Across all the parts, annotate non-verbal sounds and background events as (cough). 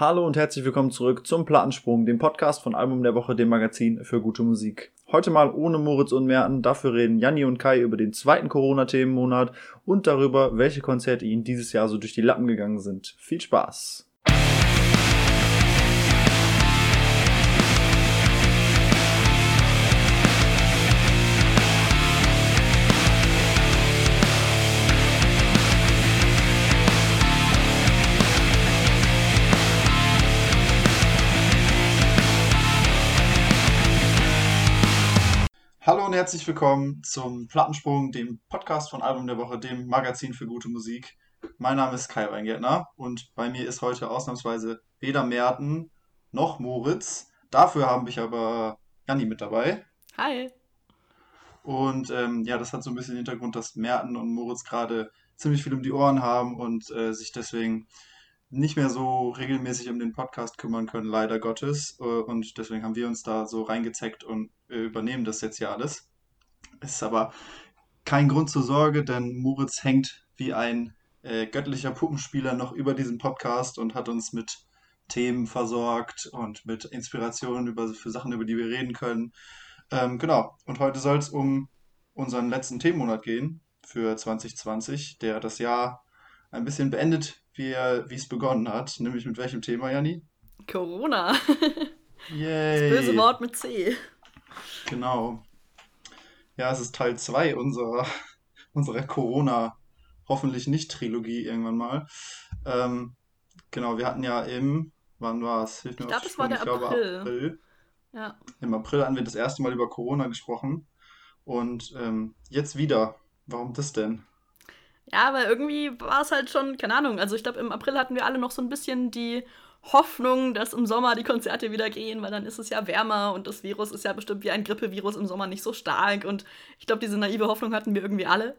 Hallo und herzlich willkommen zurück zum Plattensprung, dem Podcast von Album der Woche, dem Magazin für gute Musik. Heute mal ohne Moritz und Merten, dafür reden Janni und Kai über den zweiten Corona-Themenmonat und darüber, welche Konzerte ihnen dieses Jahr so durch die Lappen gegangen sind. Viel Spaß! Herzlich willkommen zum Plattensprung, dem Podcast von Album der Woche, dem Magazin für gute Musik. Mein Name ist Kai Weingärtner und bei mir ist heute ausnahmsweise weder Merten noch Moritz. Dafür haben wir aber Janni mit dabei. Hi. Und ähm, ja, das hat so ein bisschen den Hintergrund, dass Merten und Moritz gerade ziemlich viel um die Ohren haben und äh, sich deswegen nicht mehr so regelmäßig um den Podcast kümmern können, leider Gottes. Äh, und deswegen haben wir uns da so reingezeckt und äh, übernehmen das jetzt ja alles. Es ist aber kein Grund zur Sorge, denn Moritz hängt wie ein äh, göttlicher Puppenspieler noch über diesen Podcast und hat uns mit Themen versorgt und mit Inspirationen über, für Sachen, über die wir reden können. Ähm, genau, und heute soll es um unseren letzten Themenmonat gehen für 2020, der das Jahr ein bisschen beendet wie, wie es begonnen hat. Nämlich mit welchem Thema, Janni? Corona. (laughs) Yay. Das böse Wort mit C. Genau. Ja, es ist Teil 2 unserer, (laughs) unserer Corona, hoffentlich nicht Trilogie irgendwann mal. Ähm, genau, wir hatten ja im, wann war es? Ich glaube, es war der ich April. Glaube, April. Ja. Im April hatten wir das erste Mal über Corona gesprochen. Und ähm, jetzt wieder. Warum das denn? Ja, aber irgendwie war es halt schon, keine Ahnung. Also ich glaube, im April hatten wir alle noch so ein bisschen die Hoffnung, dass im Sommer die Konzerte wieder gehen, weil dann ist es ja wärmer und das Virus ist ja bestimmt wie ein Grippevirus im Sommer nicht so stark. Und ich glaube, diese naive Hoffnung hatten wir irgendwie alle.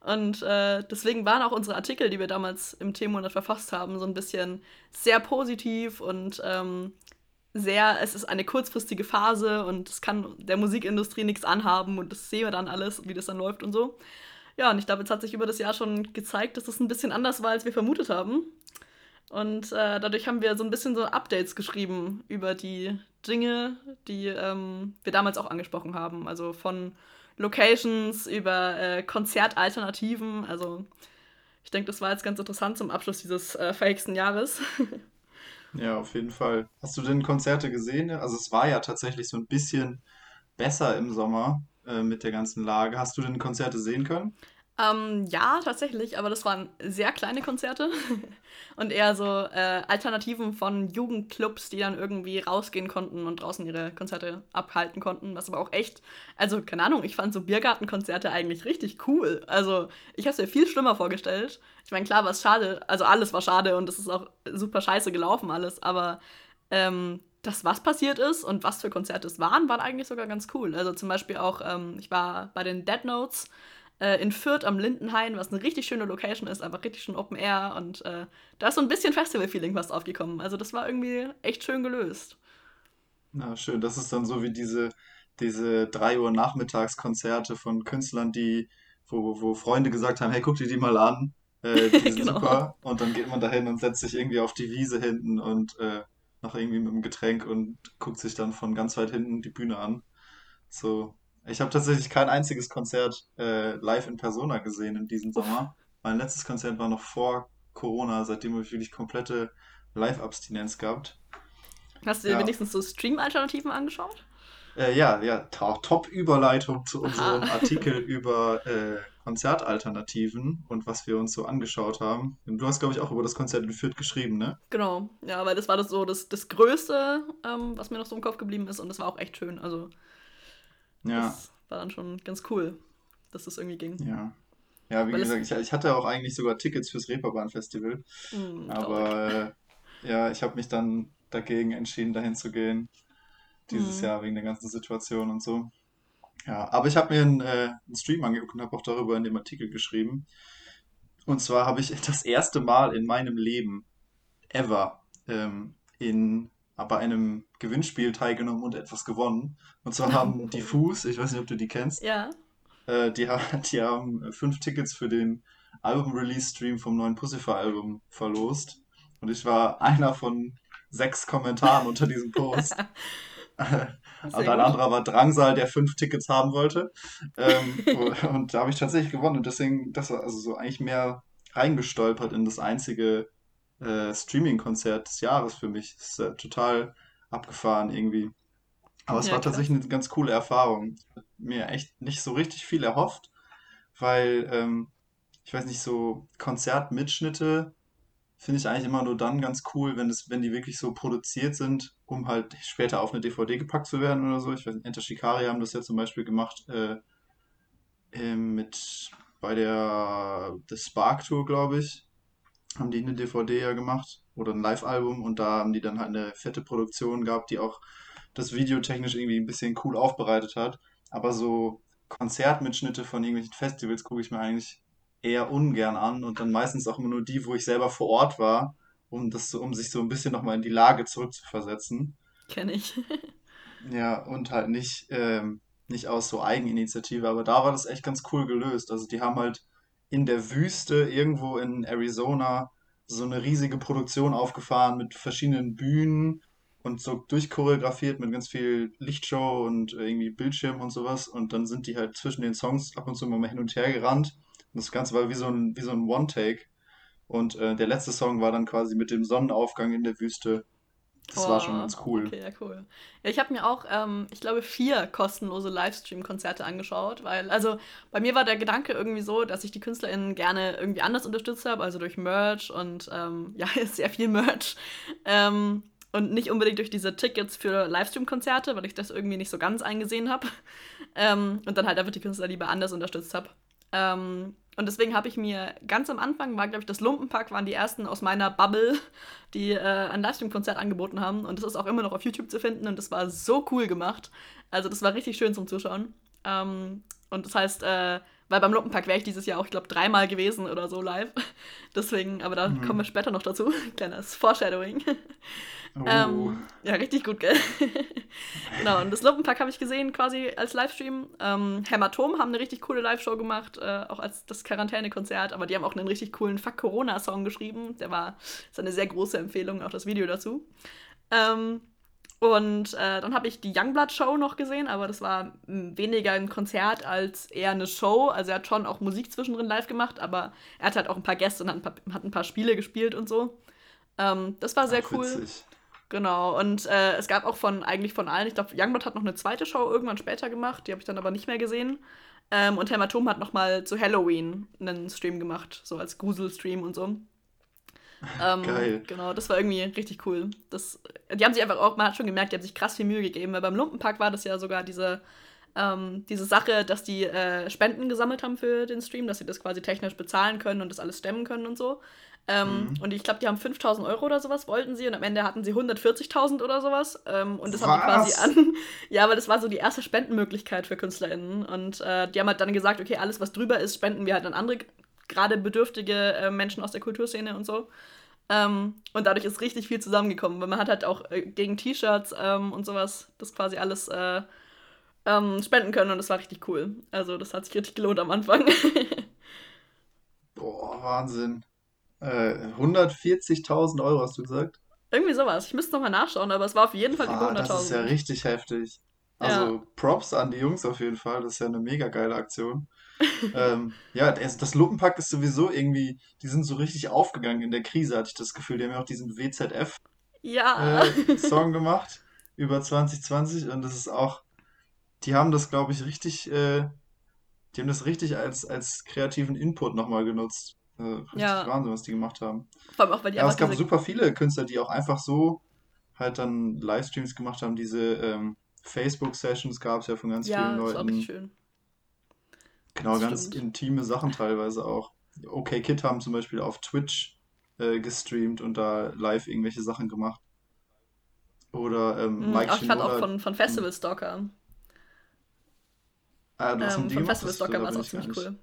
Und äh, deswegen waren auch unsere Artikel, die wir damals im Themenmonat verfasst haben, so ein bisschen sehr positiv und ähm, sehr, es ist eine kurzfristige Phase und es kann der Musikindustrie nichts anhaben und das sehen wir dann alles, wie das dann läuft und so. Ja, und ich glaube, jetzt hat sich über das Jahr schon gezeigt, dass das ein bisschen anders war, als wir vermutet haben. Und äh, dadurch haben wir so ein bisschen so Updates geschrieben über die Dinge, die ähm, wir damals auch angesprochen haben. Also von Locations über äh, Konzertalternativen. Also ich denke, das war jetzt ganz interessant zum Abschluss dieses äh, verhexten Jahres. (laughs) ja, auf jeden Fall. Hast du denn Konzerte gesehen? Also es war ja tatsächlich so ein bisschen besser im Sommer äh, mit der ganzen Lage. Hast du denn Konzerte sehen können? Ähm, ja, tatsächlich, aber das waren sehr kleine Konzerte (laughs) und eher so äh, Alternativen von Jugendclubs, die dann irgendwie rausgehen konnten und draußen ihre Konzerte abhalten konnten, was aber auch echt, also keine Ahnung, ich fand so Biergartenkonzerte eigentlich richtig cool. Also ich habe es mir viel schlimmer vorgestellt. Ich meine, klar war es schade, also alles war schade und es ist auch super scheiße gelaufen alles, aber ähm, das, was passiert ist und was für Konzerte es waren, waren eigentlich sogar ganz cool. Also zum Beispiel auch, ähm, ich war bei den Dead Notes äh, in Fürth am Lindenhain, was eine richtig schöne Location ist, einfach richtig schön Open Air und äh, da ist so ein bisschen Festival-Feeling fast aufgekommen. Also das war irgendwie echt schön gelöst. Na, schön. Das ist dann so wie diese, diese 3 Uhr Nachmittagskonzerte von Künstlern, die, wo, wo Freunde gesagt haben, hey, guck dir die mal an. Äh, (laughs) die sind genau. super. Und dann geht man dahin und setzt sich irgendwie auf die Wiese hinten und äh, noch irgendwie mit einem Getränk und guckt sich dann von ganz weit hinten die Bühne an. So, ich habe tatsächlich kein einziges Konzert äh, live in Persona gesehen in diesem Sommer. Mein letztes Konzert war noch vor Corona, seitdem habe ich wirklich komplette Live-Abstinenz gehabt. Hast du dir ja. wenigstens so Stream-Alternativen angeschaut? Äh, ja, ja, Top-Überleitung zu unserem Aha. (laughs) Artikel über äh, Konzertalternativen und was wir uns so angeschaut haben. Du hast, glaube ich, auch über das Konzert in Fürth geschrieben, ne? Genau, ja, weil das war das so das, das Größte, ähm, was mir noch so im Kopf geblieben ist und das war auch echt schön. Also ja. Das war dann schon ganz cool, dass das irgendwie ging. Ja. Ja, wie Weil gesagt, ich, ich, hatte auch eigentlich sogar Tickets fürs Reeperbahn-Festival. Mm, aber äh, ja, ich habe mich dann dagegen entschieden, dahin zu gehen. Dieses mm. Jahr wegen der ganzen Situation und so. Ja, aber ich habe mir einen, äh, einen Stream angeguckt und habe auch darüber in dem Artikel geschrieben. Und zwar habe ich (laughs) das erste Mal in meinem Leben ever ähm, in bei einem Gewinnspiel teilgenommen und etwas gewonnen. Und zwar haben (laughs) die Fuß, ich weiß nicht, ob du die kennst. Ja. Äh, die, (laughs) die haben fünf Tickets für den Album-Release-Stream vom neuen Pussifer-Album verlost. Und ich war (laughs) einer von sechs Kommentaren unter diesem Post. und ein anderer war Drangsal, der fünf Tickets haben wollte. Ähm, und da habe ich tatsächlich gewonnen. Und deswegen, das war also so eigentlich mehr reingestolpert in das einzige äh, Streaming-Konzert des Jahres für mich. Das ist äh, total abgefahren irgendwie. Aber es ja, war krass. tatsächlich eine ganz coole Erfahrung. Mir echt nicht so richtig viel erhofft, weil, ähm, ich weiß nicht, so Konzertmitschnitte finde ich eigentlich immer nur dann ganz cool, wenn, es, wenn die wirklich so produziert sind, um halt später auf eine DVD gepackt zu werden oder so. Ich weiß nicht, Enter Shikari haben das ja zum Beispiel gemacht äh, mit bei der The Spark Tour, glaube ich, haben die eine DVD ja gemacht oder ein Live-Album und da haben die dann halt eine fette Produktion gehabt, die auch das Video technisch irgendwie ein bisschen cool aufbereitet hat. Aber so Konzertmitschnitte von irgendwelchen Festivals gucke ich mir eigentlich eher ungern an und dann meistens auch immer nur die, wo ich selber vor Ort war, um das so, um sich so ein bisschen nochmal in die Lage zurückzuversetzen. Kenne ich. (laughs) ja, und halt nicht, ähm, nicht aus so Eigeninitiative, aber da war das echt ganz cool gelöst. Also die haben halt in der Wüste irgendwo in Arizona so eine riesige Produktion aufgefahren mit verschiedenen Bühnen und so durchchoreografiert mit ganz viel Lichtshow und irgendwie Bildschirm und sowas. Und dann sind die halt zwischen den Songs ab und zu mal hin und her gerannt. Und das Ganze war wie so ein, so ein One-Take. Und äh, der letzte Song war dann quasi mit dem Sonnenaufgang in der Wüste das oh, war schon ganz cool. Okay, ja, cool. Ja, ich habe mir auch, ähm, ich glaube, vier kostenlose Livestream-Konzerte angeschaut, weil, also bei mir war der Gedanke irgendwie so, dass ich die KünstlerInnen gerne irgendwie anders unterstützt habe, also durch Merch und ähm, (laughs) ja, sehr viel Merch. Ähm, und nicht unbedingt durch diese Tickets für Livestream-Konzerte, weil ich das irgendwie nicht so ganz eingesehen habe. Ähm, und dann halt einfach die Künstler lieber anders unterstützt habe. Und deswegen habe ich mir ganz am Anfang, war glaube ich das Lumpenpack, waren die ersten aus meiner Bubble, die äh, ein Livestream-Konzert angeboten haben. Und das ist auch immer noch auf YouTube zu finden und das war so cool gemacht. Also das war richtig schön zum Zuschauen. Ähm, und das heißt, äh, weil beim Lumpenpack wäre ich dieses Jahr auch, ich glaube, dreimal gewesen oder so live. (laughs) Deswegen, aber da mhm. kommen wir später noch dazu. (laughs) Kleines Foreshadowing. Oh. Ähm, ja, richtig gut, gell? (laughs) genau, und das Lumpenpack habe ich gesehen quasi als Livestream. Ähm, Hämatom haben eine richtig coole Live-Show gemacht, äh, auch als das Quarantäne-Konzert, aber die haben auch einen richtig coolen Fuck Corona-Song geschrieben. Der war, ist eine sehr große Empfehlung, auch das Video dazu. Ähm, und äh, dann habe ich die Youngblood Show noch gesehen, aber das war weniger ein Konzert als eher eine Show. Also er hat schon auch Musik zwischendrin live gemacht, aber er hat halt auch ein paar Gäste und hat ein paar, hat ein paar Spiele gespielt und so. Ähm, das war sehr Ach, cool. Witzig. Genau, und äh, es gab auch von eigentlich von allen, ich glaube, Youngblood hat noch eine zweite Show irgendwann später gemacht, die habe ich dann aber nicht mehr gesehen. Ähm, und Hämatom hat noch mal zu Halloween einen Stream gemacht, so als Grusel-Stream und so. (laughs) Ähm, Geil. Genau, das war irgendwie richtig cool. Das, die haben sich einfach auch, man hat schon gemerkt, die haben sich krass viel Mühe gegeben, weil beim Lumpenpack war das ja sogar diese, ähm, diese Sache, dass die äh, Spenden gesammelt haben für den Stream, dass sie das quasi technisch bezahlen können und das alles stemmen können und so. Ähm, mhm. Und ich glaube, die haben 5000 Euro oder sowas wollten sie und am Ende hatten sie 140.000 oder sowas. Ähm, und das Was? haben die quasi an. (laughs) Ja, aber das war so die erste Spendenmöglichkeit für KünstlerInnen. Und äh, die haben halt dann gesagt, okay, alles, was drüber ist, spenden wir halt an andere, gerade bedürftige äh, Menschen aus der Kulturszene und so. Ähm, und dadurch ist richtig viel zusammengekommen, weil man hat halt auch äh, gegen T-Shirts ähm, und sowas das quasi alles äh, ähm, spenden können und das war richtig cool. Also das hat sich richtig gelohnt am Anfang. (laughs) Boah, Wahnsinn. Äh, 140.000 Euro hast du gesagt? Irgendwie sowas. Ich müsste nochmal nachschauen, aber es war auf jeden Fall über 100.000. Das ist ja richtig heftig. Also ja. Props an die Jungs auf jeden Fall. Das ist ja eine mega geile Aktion. (laughs) ähm, ja, das, das Lumpenpack ist sowieso irgendwie, die sind so richtig aufgegangen in der Krise, hatte ich das Gefühl. Die haben ja auch diesen WZF-Song ja. äh, (laughs) gemacht über 2020 und das ist auch, die haben das, glaube ich, richtig, äh, die haben das richtig als, als kreativen Input nochmal genutzt. Äh, richtig ja. Wahnsinn, was die gemacht haben. Vor allem auch, weil die ja, es gab super viele Künstler, die auch einfach so halt dann Livestreams gemacht haben. Diese ähm, Facebook-Sessions gab es ja von ganz ja, vielen Leuten. Ja, das war richtig schön. Genau, das ganz stimmt. intime Sachen teilweise auch. Okay Kid haben zum Beispiel auf Twitch äh, gestreamt und da live irgendwelche Sachen gemacht. Oder ähm, mhm, Mike ach, Ich fand auch von, von Festival Stalker. Ah, du hast ähm, von Festival Stalker war es auch ziemlich cool.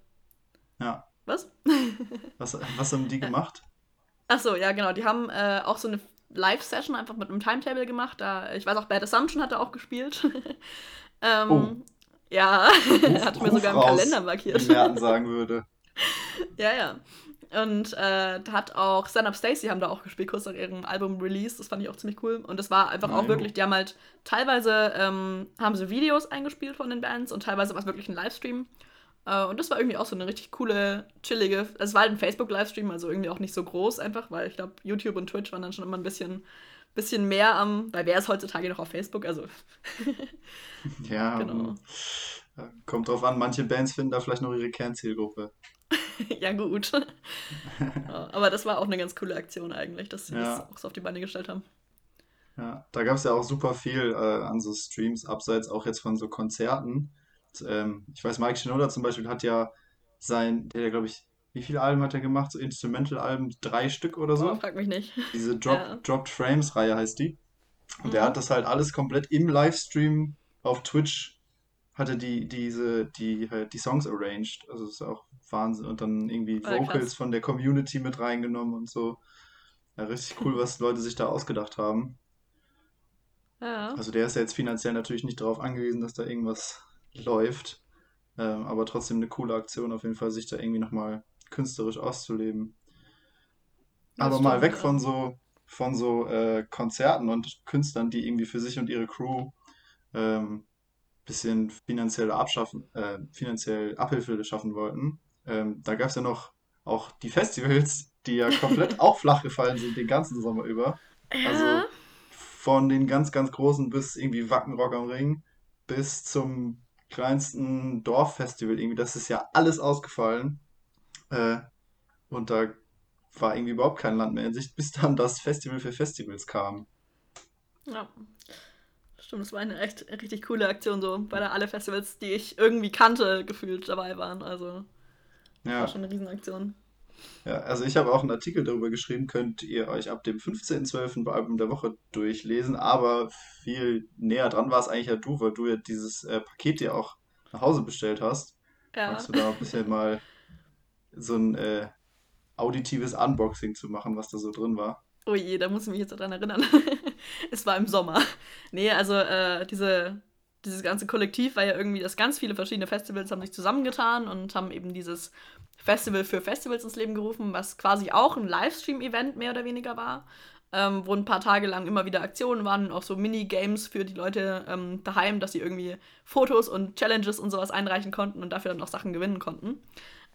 Ja. Was? (laughs) was? Was haben die gemacht? Achso, ja, genau. Die haben äh, auch so eine Live-Session einfach mit einem Timetable gemacht. Da, ich weiß auch, Bad Assumption hat er auch gespielt. (laughs) ähm, oh. Ja, (laughs) Ruf, hat mir sogar im Kalender markiert. Wie Merten sagen würde. ja, ja. Und äh, da hat auch Stand Up Stacy haben da auch gespielt, kurz nach ihrem Album Release. Das fand ich auch ziemlich cool. Und das war einfach Nein. auch wirklich, die haben halt teilweise ähm, haben sie Videos eingespielt von den Bands und teilweise war es wirklich ein Livestream. Äh, und das war irgendwie auch so eine richtig coole, chillige. Es war halt ein Facebook-Livestream, also irgendwie auch nicht so groß einfach, weil ich glaube, YouTube und Twitch waren dann schon immer ein bisschen, bisschen mehr am. Weil wer ist heutzutage noch auf Facebook? Also. (laughs) Ja, (laughs) genau. äh, kommt drauf an, manche Bands finden da vielleicht noch ihre Kernzielgruppe. (laughs) ja, gut. ja, aber das war auch eine ganz coole Aktion eigentlich, dass sie Ja. das auch so auf die Beine gestellt haben. Ja, da gab es ja auch super viel äh, an so Streams, abseits auch jetzt von so Konzerten. Und, ähm, ich weiß, Mike Shinoda zum Beispiel hat ja sein, der, glaube ich, wie viele Alben hat er gemacht? So Instrumental-Alben, drei Stück oder so. frag mich nicht. Diese Drop, Ja. Dropped Frames-Reihe heißt die. Und Mhm. hat das halt alles komplett im Livestream auf Twitch, hatte die, diese, die, halt die Songs arranged. Also das ist auch Wahnsinn. Und dann irgendwie Voll Vocals krass. von der Community mit reingenommen und so. Ja, richtig cool, was Leute sich da ausgedacht haben. Ja. Also der ist ja jetzt finanziell natürlich nicht darauf angewiesen, dass da irgendwas läuft. Ähm, aber trotzdem eine coole Aktion auf jeden Fall, sich da irgendwie nochmal künstlerisch auszuleben. Das Aber mal weg von so, von so äh, Konzerten und Künstlern, die irgendwie für sich und ihre Crew ähm, bisschen finanziell abschaffen, äh, finanziell Abhilfe schaffen wollten. Ähm, da gab es ja noch auch die Festivals, die ja (laughs) komplett auch flach gefallen sind den ganzen Sommer über. Also von den ganz, ganz großen bis irgendwie Wacken Rock am Ring bis zum kleinsten Dorffestival irgendwie. Das ist ja alles ausgefallen. Äh, und da war irgendwie überhaupt kein Land mehr in Sicht, (laughs) bis dann das Festival für Festivals kam. Ja. Stimmt, das war eine echt richtig coole Aktion so, weil da alle Festivals, die ich irgendwie kannte, gefühlt dabei waren. Also, das war Ja, schon eine Riesenaktion. Ja, also ich habe auch einen Artikel darüber geschrieben, könnt ihr euch ab dem 15.12. bei Album der Woche durchlesen, aber viel näher dran war es eigentlich ja du, weil du ja dieses äh, Paket ja auch nach Hause bestellt hast. Ja. Magst du da ein bisschen mal so ein äh, auditives Unboxing zu machen, was da so drin war? Oh je, da muss ich mich jetzt dran erinnern. (laughs) es war im Sommer. Nee, also äh, diese, dieses ganze Kollektiv war ja irgendwie, dass ganz viele verschiedene Festivals haben sich zusammengetan und haben eben dieses Festival für Festivals ins Leben gerufen, was quasi auch ein Livestream-Event mehr oder weniger war. Ähm, wo ein paar Tage lang immer wieder Aktionen waren und auch so Minigames für die Leute ähm, daheim, dass sie irgendwie Fotos und Challenges und sowas einreichen konnten und dafür dann auch Sachen gewinnen konnten.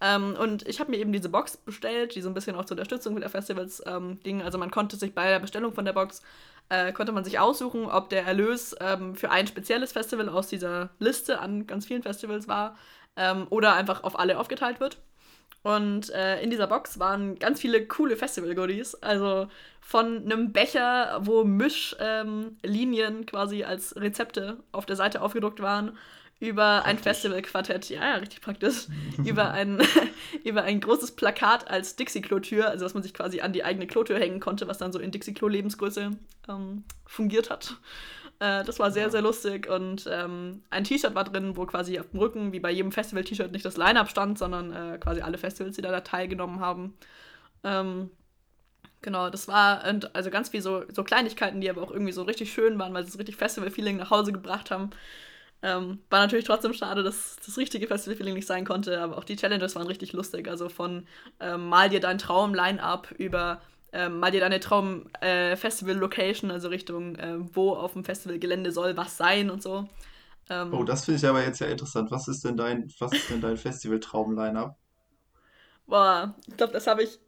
Ähm, und ich habe mir eben diese Box bestellt, die so ein bisschen auch zur Unterstützung der Festivals ähm, ging. Also man konnte sich bei der Bestellung von der Box, äh, konnte man sich aussuchen, ob der Erlös ähm, für ein spezielles Festival aus dieser Liste an ganz vielen Festivals war ähm, oder einfach auf alle aufgeteilt wird. Und äh, in dieser Box waren ganz viele coole Festival-Goodies. Also von einem Becher, wo Mischlinien ähm, quasi als Rezepte auf der Seite aufgedruckt waren, über ein Praktisch. Festival-Quartett, ja, ja, richtig praktisch, (laughs) über, ein, (laughs) über ein großes Plakat als Dixie-Klo-Tür, also was man sich quasi an die eigene Klotür hängen konnte, was dann so in Dixie-Klo-Lebensgröße ähm, fungiert hat. Äh, das war sehr, Ja. sehr lustig und ähm, ein T-Shirt war drin, wo quasi auf dem Rücken, wie bei jedem Festival-T-Shirt, nicht das Line-Up stand, sondern äh, quasi alle Festivals, die da teilgenommen haben. Ähm, genau, das war und also ganz viel so, so Kleinigkeiten, die aber auch irgendwie so richtig schön waren, weil sie so richtig Festival-Feeling nach Hause gebracht haben. Ähm, war natürlich trotzdem schade, dass das richtige Festival-Feeling nicht sein konnte, aber auch die Challenges waren richtig lustig. Also von ähm, mal dir dein Traum-Line-Up über ähm, mal dir deine Traum-Festival-Location, also Richtung, äh, wo auf dem Festivalgelände soll was sein und so. Ähm, Oh, das finde ich aber jetzt ja interessant. Was ist denn dein, was ist denn dein Festival-Traum-Line-Up? Boah, ich glaube, das habe ich.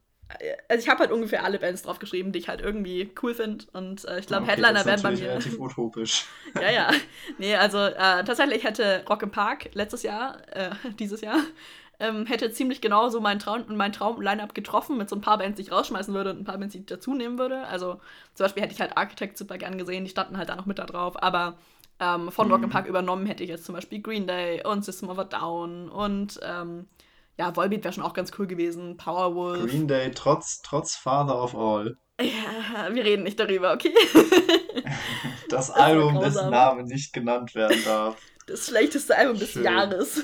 Also ich habe halt ungefähr alle Bands draufgeschrieben, die ich halt irgendwie cool finde. Und äh, ich glaube, Ah, okay, Headliner das ist wären bei mir. relativ (laughs) utopisch. ja, ja. Nee, also äh, tatsächlich hätte Rock im Park letztes Jahr, äh, dieses Jahr, ähm, hätte ziemlich genau so mein Traum mein Traum-Line-Up getroffen mit so ein paar Bands, die ich rausschmeißen würde und ein paar Bands, die ich dazu nehmen würde. Also zum Beispiel hätte ich halt Architect super gern gesehen, die standen halt da noch mit da drauf, aber ähm, von Rock im Mhm. Park übernommen hätte ich jetzt zum Beispiel Green Day und System of a Down und ähm, ja, Volbeat wäre schon auch ganz cool gewesen, Powerwolf. Green Day trotz, trotz Father of All. Ja, wir reden nicht darüber, okay? (laughs) Das ja Album, dessen. Name nicht genannt werden darf. Das schlechteste Album des Schön. Jahres.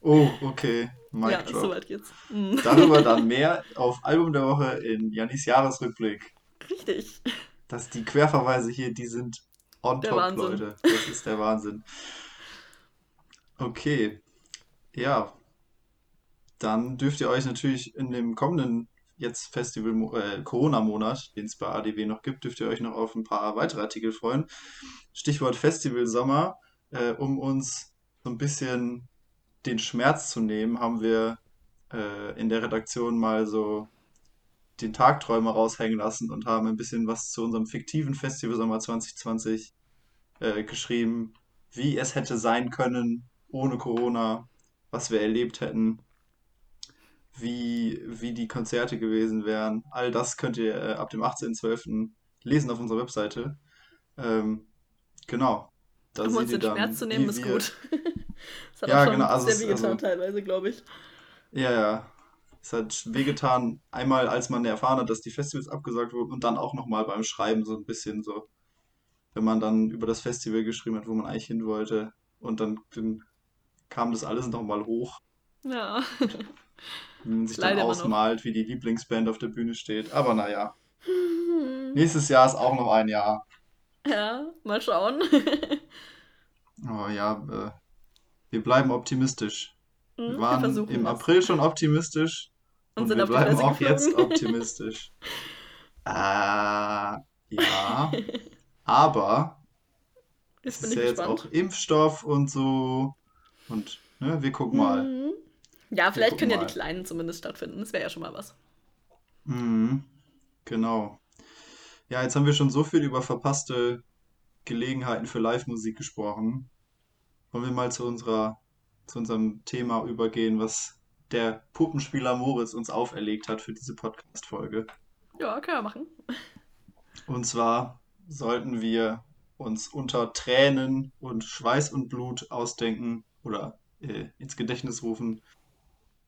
Oh, okay. Mic ja, drop. soweit geht's. Mhm. (laughs) Darüber dann mehr auf Album der Woche in Jannis Jahresrückblick. Richtig. dass die Querverweise hier, die sind on Der top, Wahnsinn. Leute. Das ist der Wahnsinn. Okay. Ja. Dann dürft ihr euch natürlich in dem kommenden jetzt Festival äh, Corona-Monat, den es bei ADW noch gibt, dürft ihr euch noch auf ein paar weitere Artikel freuen. Stichwort Festival Sommer. Äh, um uns so ein bisschen den Schmerz zu nehmen, haben wir äh, in der Redaktion mal so den Tagträumer raushängen lassen und haben ein bisschen was zu unserem fiktiven Festival Sommer 2020 äh, geschrieben, wie es hätte sein können ohne Corona, was wir erlebt hätten, wie, wie die Konzerte gewesen wären. All das könnt ihr äh, ab dem 18.12. lesen auf unserer Webseite. Ähm, genau. Da um uns den dann, Schmerz zu nehmen, ist wir... gut. (laughs) das hat ja, auch schon genau, also sehr wehgetan also, teilweise, glaube ich. Ja, ja. Es hat wehgetan, einmal als man erfahren hat, dass die Festivals abgesagt wurden und dann auch nochmal beim Schreiben so ein bisschen so, wenn man dann über das Festival geschrieben hat, wo man eigentlich hin wollte und dann, dann kam das alles nochmal hoch. Ja. (laughs) Sich dann ausmalt, wie die Lieblingsband auf der Bühne steht. Aber naja. Nächstes Jahr ist auch noch ein Jahr. (laughs) Ja, mal schauen. (laughs) oh ja, äh, wir bleiben optimistisch. Hm, wir waren wir im das. April schon optimistisch und, und wir bleiben auch geflogen. jetzt optimistisch. (laughs) äh, ja, aber es ist ja jetzt auch Impfstoff und so und ne, wir gucken mal. Mhm. Ja, vielleicht können mal. ja die Kleinen zumindest stattfinden. Das wäre ja schon mal was. Mhm, genau. Ja, jetzt haben wir schon so viel über verpasste Gelegenheiten für Live-Musik gesprochen. Wollen wir mal zu unserer, zu unserem Thema übergehen, was der Puppenspieler Moritz uns auferlegt hat für diese Podcast-Folge. Ja, können wir machen. Und zwar sollten wir uns unter Tränen und Schweiß und Blut ausdenken oder äh, ins Gedächtnis rufen,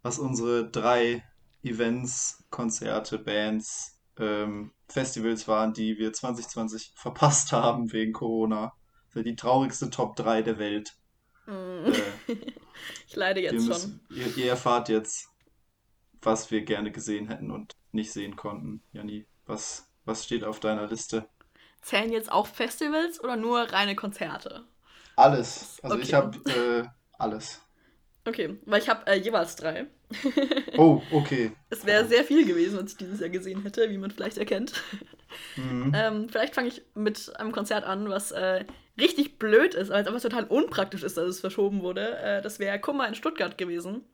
was unsere drei Events, Konzerte, Bands, ähm, Festivals waren, die wir 2020 verpasst haben wegen Corona. Für die traurigste Top 3 der Welt. Mm. Äh, (laughs) ich leide jetzt müssen, schon. Ihr, ihr, erfahrt jetzt, was wir gerne gesehen hätten und nicht sehen konnten. Janni, was, was steht auf deiner Liste? Zählen jetzt auch Festivals oder nur reine Konzerte? Alles. Also okay. ich habe äh, alles. Okay, weil ich habe äh, jeweils drei. oh, okay. (laughs) Es wäre sehr viel gewesen, was ich dieses Jahr gesehen hätte, wie man vielleicht erkennt. Mhm. (laughs) Ähm, vielleicht fange ich mit einem Konzert an, was äh, richtig blöd ist, weil es einfach total unpraktisch ist, dass es verschoben wurde. Äh, das wäre Kummer in Stuttgart gewesen.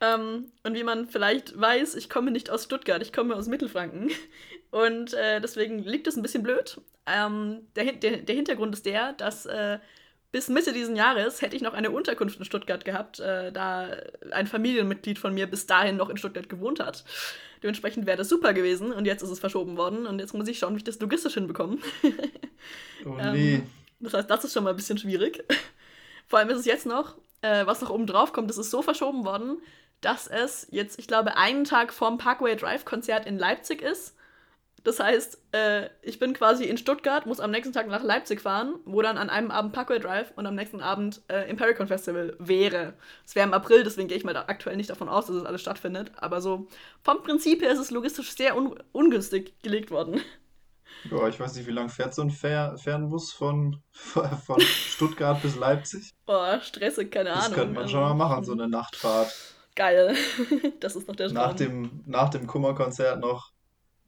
Ähm, und wie man vielleicht weiß, ich komme nicht aus Stuttgart, ich komme aus Mittelfranken. (laughs) Und äh, deswegen liegt es ein bisschen blöd. Ähm, der, der, der, Hintergrund ist der, dass äh, bis Mitte dieses Jahres hätte ich noch eine Unterkunft in Stuttgart gehabt, äh, da ein Familienmitglied von mir bis dahin noch in Stuttgart gewohnt hat. Dementsprechend wäre das super gewesen und jetzt ist es verschoben worden und jetzt muss ich schauen, wie ich das logistisch hinbekomme. oh (laughs) nee. Ähm, das heißt, das ist schon mal ein bisschen schwierig. Vor allem ist es jetzt noch, äh, was noch oben drauf kommt, es ist so verschoben worden, dass es jetzt, ich glaube, einen Tag vorm Parkway Drive Konzert in Leipzig ist das heißt, äh, ich bin quasi in Stuttgart, muss am nächsten Tag nach Leipzig fahren, wo dann an einem Abend Parkway Drive und am nächsten Abend äh, im Pericon Festival wäre. Es wäre im April, deswegen gehe ich mal da aktuell nicht davon aus, dass es alles stattfindet. Aber so vom Prinzip her ist es logistisch sehr un ungünstig gelegt worden. Ja, ich weiß nicht, wie lange fährt so ein Fer Fernbus von, (laughs) von Stuttgart bis Leipzig? Boah, stressig, keine das Ahnung. Das könnte man schon mal machen, so eine Nachtfahrt. Geil. (laughs) das ist noch der Traum. Nach dem, nach dem Kummerkonzert noch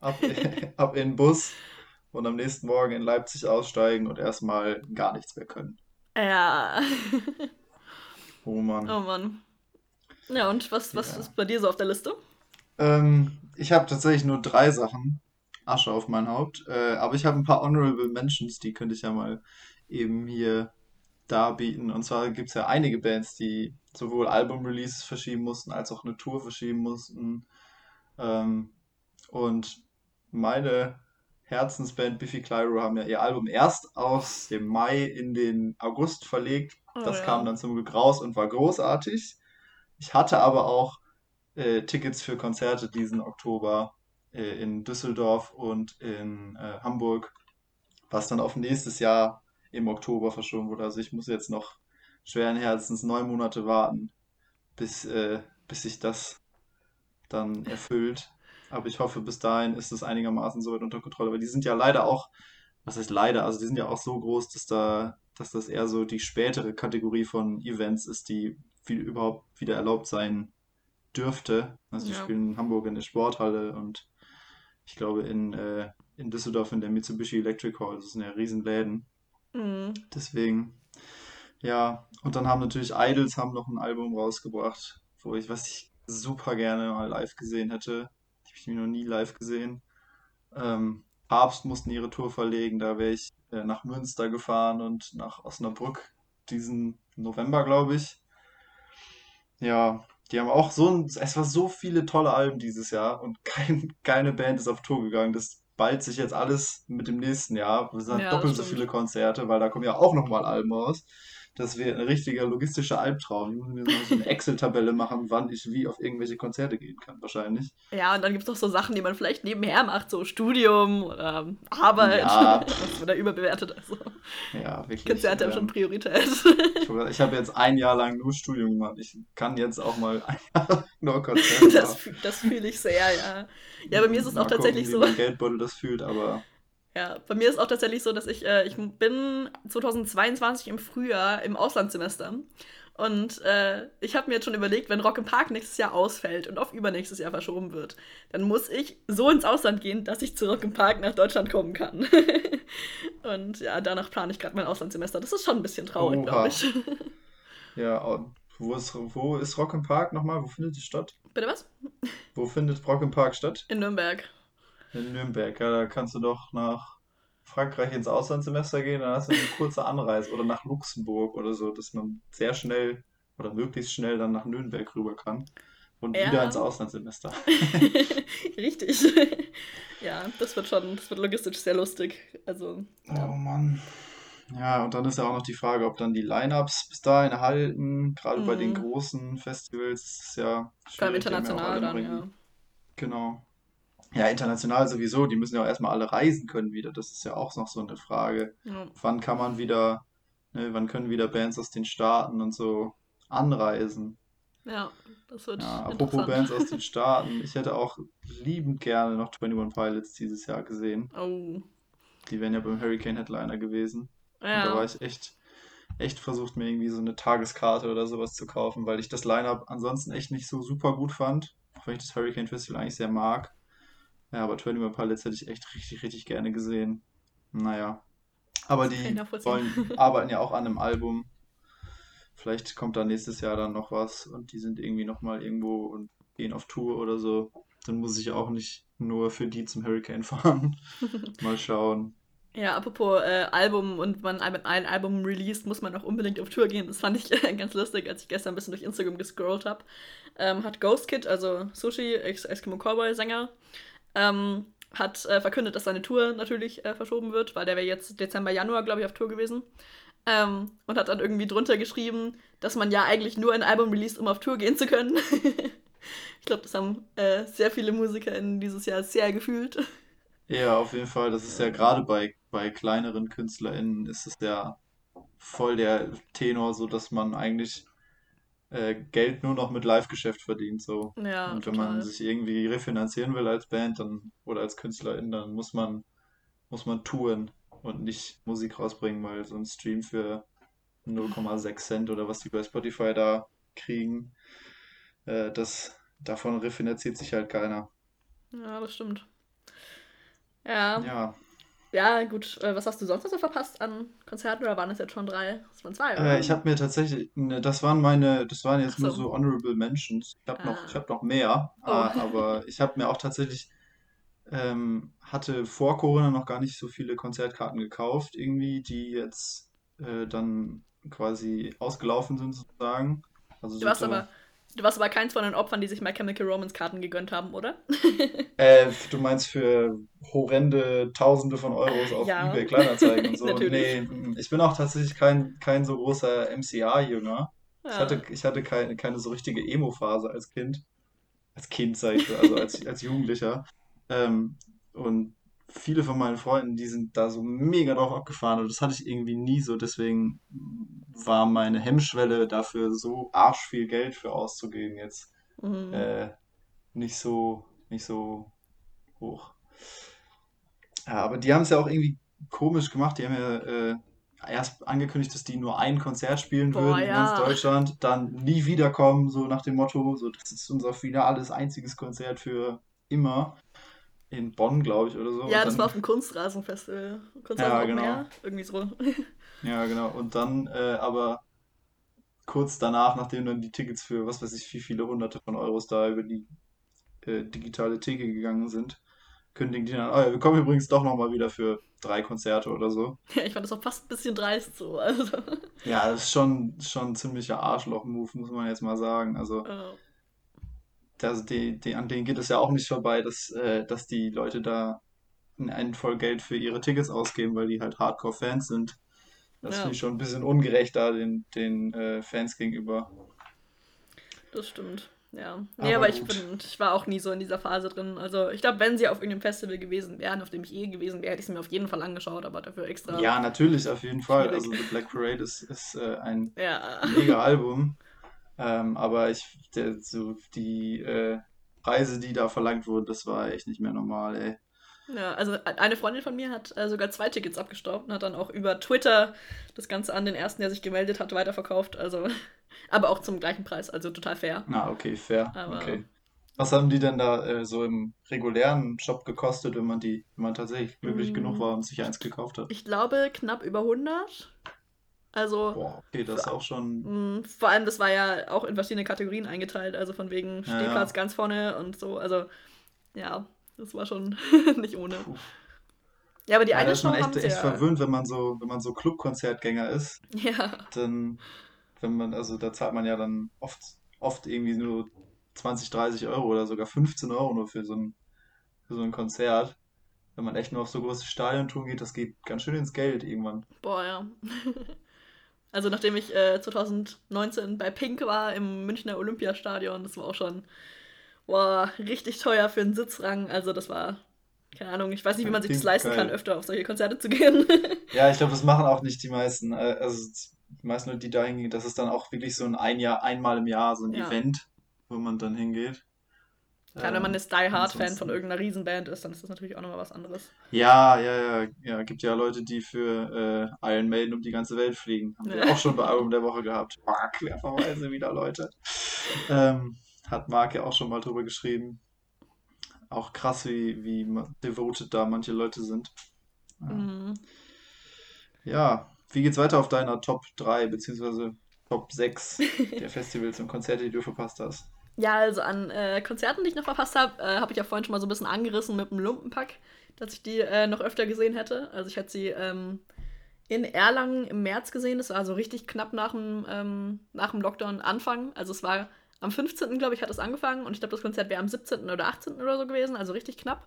ab, (laughs) ab in den Bus und am nächsten Morgen in Leipzig aussteigen und erstmal gar nichts mehr können. Ja. oh Mann. Oh Mann. Ja, und was, was ja. ist bei dir so auf der Liste? Ähm, ich habe tatsächlich nur drei Sachen. Asche auf mein Haupt. Äh, aber ich habe ein paar Honorable Mentions, die könnte ich ja mal eben hier darbieten. Und zwar gibt es ja einige Bands, die sowohl Album-Releases verschieben mussten, als auch eine Tour verschieben mussten. Ähm, und meine Herzensband Biffy Clyro haben ja ihr Album erst aus dem Mai in den August verlegt. Oh, das ja. kam dann zum Glück raus und war großartig. Ich hatte aber auch äh, Tickets für Konzerte diesen Oktober äh, in Düsseldorf und in äh, Hamburg, was dann auf nächstes Jahr im Oktober verschoben wurde. Also ich muss jetzt noch schweren Herzens neun Monate warten, bis, äh, bis sich das dann erfüllt. Aber ich hoffe, bis dahin ist es einigermaßen so weit unter Kontrolle. Weil die sind ja leider auch, was heißt leider, also die sind ja auch so groß, dass da, dass das eher so die spätere Kategorie von Events ist, die viel überhaupt wieder erlaubt sein dürfte. Also die Ja. spielen in Hamburg in der Sporthalle und ich glaube in, äh, in Düsseldorf in der Mitsubishi Electric Hall. Das sind ja Riesenläden. Mhm. Deswegen, ja. Und dann haben natürlich Idols haben noch ein Album rausgebracht, wo ich, was ich super gerne mal live gesehen hätte. Habe ich noch nie live gesehen. Ähm, Papst mussten ihre Tour verlegen, da wäre ich äh, nach Münster gefahren und nach Osnabrück diesen November, glaube ich. Ja, die haben auch so ein, es war so viele tolle Alben dieses Jahr und (laughs) kein, keine Band ist auf Tour gegangen. Das ballt sich jetzt alles mit dem nächsten Jahr. Es sind Ja, doppelt so viele Konzerte, weil da kommen ja auch nochmal Alben raus. Das wäre ein richtiger logistischer Albtraum. Ich muss mir so eine Excel-Tabelle machen, wann ich wie auf irgendwelche Konzerte gehen kann, wahrscheinlich. Ja, und dann gibt es noch so Sachen, die man vielleicht nebenher macht, so Studium oder Arbeit. Ja, Das ist wieder überbewertet. Also Ja, wirklich. Konzerte haben schon Ähm, Priorität. ich ich habe jetzt ein Jahr lang nur Studium gemacht. Ich kann jetzt auch mal ein Jahr nur (laughs) Konzerte Das, machen. füh- das fühle ich sehr, ja. Ja, bei mir ist es auch tatsächlich gucken, so. wie mein Geldbeutel das fühlt, aber Ja, bei mir ist auch tatsächlich so, dass ich, äh, ich bin 2022 im Frühjahr im Auslandssemester. Und äh, ich habe mir jetzt schon überlegt, wenn Rock im Park nächstes Jahr ausfällt und auf übernächstes Jahr verschoben wird, dann muss ich so ins Ausland gehen, dass ich zu Rock im Park nach Deutschland kommen kann. (laughs) und ja, danach plane ich gerade mein Auslandssemester. Das ist schon ein bisschen traurig, glaube ich. (laughs) ja, und wo ist, wo ist Rock im Park nochmal? Wo findet es statt? Bitte was? Wo findet Rock im Park statt? In Nürnberg. In Nürnberg. Ja, da kannst du doch nach Frankreich ins Auslandssemester gehen, dann hast du eine kurze Anreise oder nach Luxemburg oder so, dass man sehr schnell oder möglichst schnell dann nach Nürnberg rüber kann und wieder Ja. ins Auslandssemester. (laughs) Richtig. (laughs) ja, das wird schon, das wird logistisch sehr lustig. Also, Oh ja. Mann. Ja, und dann ist ja auch noch die Frage, ob dann die Line-Ups bis dahin halten. Gerade bei den Mhm. großen Festivals ist es ja Vor allem ja international dann, ja. Genau. Ja, international sowieso. Die müssen ja auch erstmal alle reisen können wieder. Das ist ja auch noch so eine Frage. ja. Wann kann man wieder, ne, wann können wieder Bands aus den Staaten und so anreisen? Ja, das wird Ja, apropos. Bands aus den Staaten. Ich hätte auch liebend gerne noch 21 Pilots dieses Jahr gesehen. Oh. Die wären ja beim Hurricane Headliner gewesen. Und da war Ja. ich echt, echt versucht, mir irgendwie so eine Tageskarte oder sowas zu kaufen, weil ich das Line-Up ansonsten echt nicht so super gut fand. Auch wenn ich das Hurricane Festival eigentlich sehr mag. Ja, aber 21 Pilots hätte ich echt richtig, richtig gerne gesehen. Naja. Aber die wollen, arbeiten ja auch an einem Album. Vielleicht kommt da nächstes Jahr dann noch was und die sind irgendwie nochmal irgendwo und gehen auf Tour oder so. Dann muss ich auch nicht nur für die zum Hurricane (laughs) fahren. Mal schauen. Ja, apropos äh, Album und man ein, ein Album released, muss man auch unbedingt auf Tour gehen. Das fand ich (laughs) ganz lustig, als ich gestern ein bisschen durch Instagram gescrollt habe. Ähm, hat Ghost Kid, also Sushi, Eskimo Cowboy Sänger, ähm, hat äh, verkündet, dass seine Tour natürlich äh, verschoben wird, weil der wäre jetzt Dezember, Januar, glaube ich, auf Tour gewesen. Ähm, und hat dann irgendwie drunter geschrieben, dass man ja eigentlich nur ein Album released, um auf Tour gehen zu können. (laughs) ich glaube, das haben äh, sehr viele MusikerInnen dieses Jahr sehr gefühlt. Ja, auf jeden Fall. Das ist ja gerade bei, bei kleineren KünstlerInnen ist es ja voll der Tenor, so dass man eigentlich äh, Geld nur noch mit Live-Geschäft verdient. So. Ja, Und wenn man total. sich irgendwie refinanzieren will als Band dann, oder als KünstlerIn, dann muss man, muss man touren und nicht Musik rausbringen, weil so ein Stream für 0,6 Cent oder was die bei Spotify da kriegen, äh, das, davon refinanziert sich halt keiner. Ja, das stimmt. Ja, Ja. Ja, gut. Äh, was hast du sonst noch so verpasst an Konzerten oder waren es jetzt schon drei? Das waren zwei, Äh, oder? ich habe mir tatsächlich, ne, das waren meine, das waren jetzt nur so. so Honorable Mentions. Ich habe noch, ich Ah. habe noch mehr, Oh. äh, aber ich habe mir auch tatsächlich, ähm, hatte vor Corona noch gar nicht so viele Konzertkarten gekauft, irgendwie, die jetzt äh, dann quasi ausgelaufen sind sozusagen. Also Du warst so, aber, du warst aber keins von den Opfern, die sich My Chemical Romance Karten gegönnt haben, oder? (laughs) äh, du meinst für horrende Tausende von Euros auf Ja. eBay Kleinanzeigen und so? (laughs) Natürlich. Nee, mm, ich bin auch tatsächlich kein, kein so großer MCA-Jünger. Ich Ja. hatte, ich hatte keine, keine so richtige Emo-Phase als Kind. Als Kind, sag ich, also als, (laughs) als Jugendlicher. Ähm, und viele von meinen Freunden, die sind da so mega drauf abgefahren und das hatte ich irgendwie nie so. Deswegen war meine Hemmschwelle dafür, so arsch viel Geld für auszugeben, jetzt Mhm. äh, nicht so, nicht so hoch. Ja, aber die haben es ja auch irgendwie komisch gemacht. Die haben ja äh, erst angekündigt, dass die nur ein Konzert spielen Boah, würden in ganz ja. Deutschland, dann nie wiederkommen, so nach dem Motto, so das ist unser finales, einziges Konzert für immer. In Bonn, glaube ich, oder so. Ja, Und das dann, war auf dem Kunstrasenfestival. Kunstrasen ja, genau. Air, irgendwie so. (laughs) Ja, genau. Und dann äh, aber kurz danach, nachdem dann die Tickets für was weiß ich, wie viele hunderte von Euros da über die äh, digitale Theke gegangen sind, kündigen die dann, oh ja, wir kommen übrigens doch nochmal wieder für drei Konzerte oder so. (laughs) Ja, ich fand das auch fast ein bisschen dreist so. Also, Ja, das ist schon, schon ein ziemlicher Arschloch-Move, muss man jetzt mal sagen. Also, äh, das, die, die, an denen geht es ja auch nicht vorbei, dass, äh, dass die Leute da ein voll Geld für ihre Tickets ausgeben, weil die halt Hardcore-Fans sind. Das finde ja, ich schon ein bisschen ungerecht da den, den äh, Fans gegenüber. das stimmt. Ja. Nee, Aber aber ich bin, ich war auch nie so in dieser Phase drin. Also, ich glaube, wenn sie auf irgendeinem Festival gewesen wären, auf dem ich eh gewesen wäre, hätte ich sie mir auf jeden Fall angeschaut, aber dafür extra Ja, natürlich, auf jeden Fall. schwierig. Also The Black Parade ist, ist äh, ein Ja. mega Album. (laughs) Ähm, aber ich, der, so die äh, Preise, die da verlangt wurden, das war echt nicht mehr normal, ey. Ja, also eine Freundin von mir hat äh, sogar zwei Tickets abgestaubt und hat dann auch über Twitter das Ganze an den ersten, der sich gemeldet hat, weiterverkauft. Also, (laughs) aber auch zum gleichen Preis, also total fair. Na, okay, fair. Aber Okay. Was haben die denn da äh, so im regulären Shop gekostet, wenn man die, wenn man tatsächlich glücklich genug mm, war und sich eins gekauft hat? ich glaube knapp über 100. Also Boah, okay, das ist auch schon. mh, vor allem, das war ja auch in verschiedene Kategorien eingeteilt, also von wegen Stehplatz ja. ganz vorne und so. Also ja, das war schon (laughs) nicht ohne. Puh. Ja, aber die Ja, eine Show echt, haben sie echt ja. verwöhnt, wenn man so, wenn man so Clubkonzertgänger ist. Ja, Dann, wenn man, also da zahlt man ja dann oft, oft irgendwie nur 20, 30 Euro oder sogar 15 Euro nur für so ein, für so ein Konzert. Wenn man echt nur auf so große Stadiontouren geht, das geht ganz schön ins Geld irgendwann. boah, ja. (laughs) Also nachdem ich äh, 2019 bei Pink war im Münchner Olympiastadion, das war auch schon boah, richtig teuer für einen Sitzrang. Also das war, keine Ahnung, ich weiß nicht, wie man sich das leisten kann, öfter auf solche Konzerte zu gehen. (laughs) Ja, ich glaube, das machen auch nicht die meisten. Äh, Also die meisten Leute, die da hingehen, das ist dann auch wirklich so ein, ein Jahr, einmal im Jahr so ein Ja, Event, wo man dann hingeht. Gerade wenn man Ähm, jetzt Die Hard-Fan von irgendeiner Riesenband ist, dann ist das natürlich auch nochmal was anderes. Ja, ja, ja, ja, gibt ja Leute, die für äh, Iron Maiden um die ganze Welt fliegen. Haben wir auch schon bei Album der Woche gehabt. Ah, querverweise wieder, Leute. Ähm, hat Marc ja auch schon mal drüber geschrieben. Auch krass, wie, wie devoted da manche Leute sind. Ja. Mhm. Ja, wie geht's weiter auf deiner Top 3 beziehungsweise Top 6 der (laughs) Festivals und Konzerte, die du verpasst hast? Ja, also an äh, Konzerten, die ich noch verpasst habe, äh, habe ich ja vorhin schon mal so ein bisschen angerissen mit dem Lumpenpack, dass ich die äh, noch öfter gesehen hätte. Also ich hatte sie ähm, in Erlangen im März gesehen. Das war so richtig knapp nach dem, ähm, nach dem Lockdown Anfang. Also es war am 15. glaube ich, hat es angefangen und ich glaube, das Konzert wäre am 17. oder 18. oder so gewesen, also richtig knapp.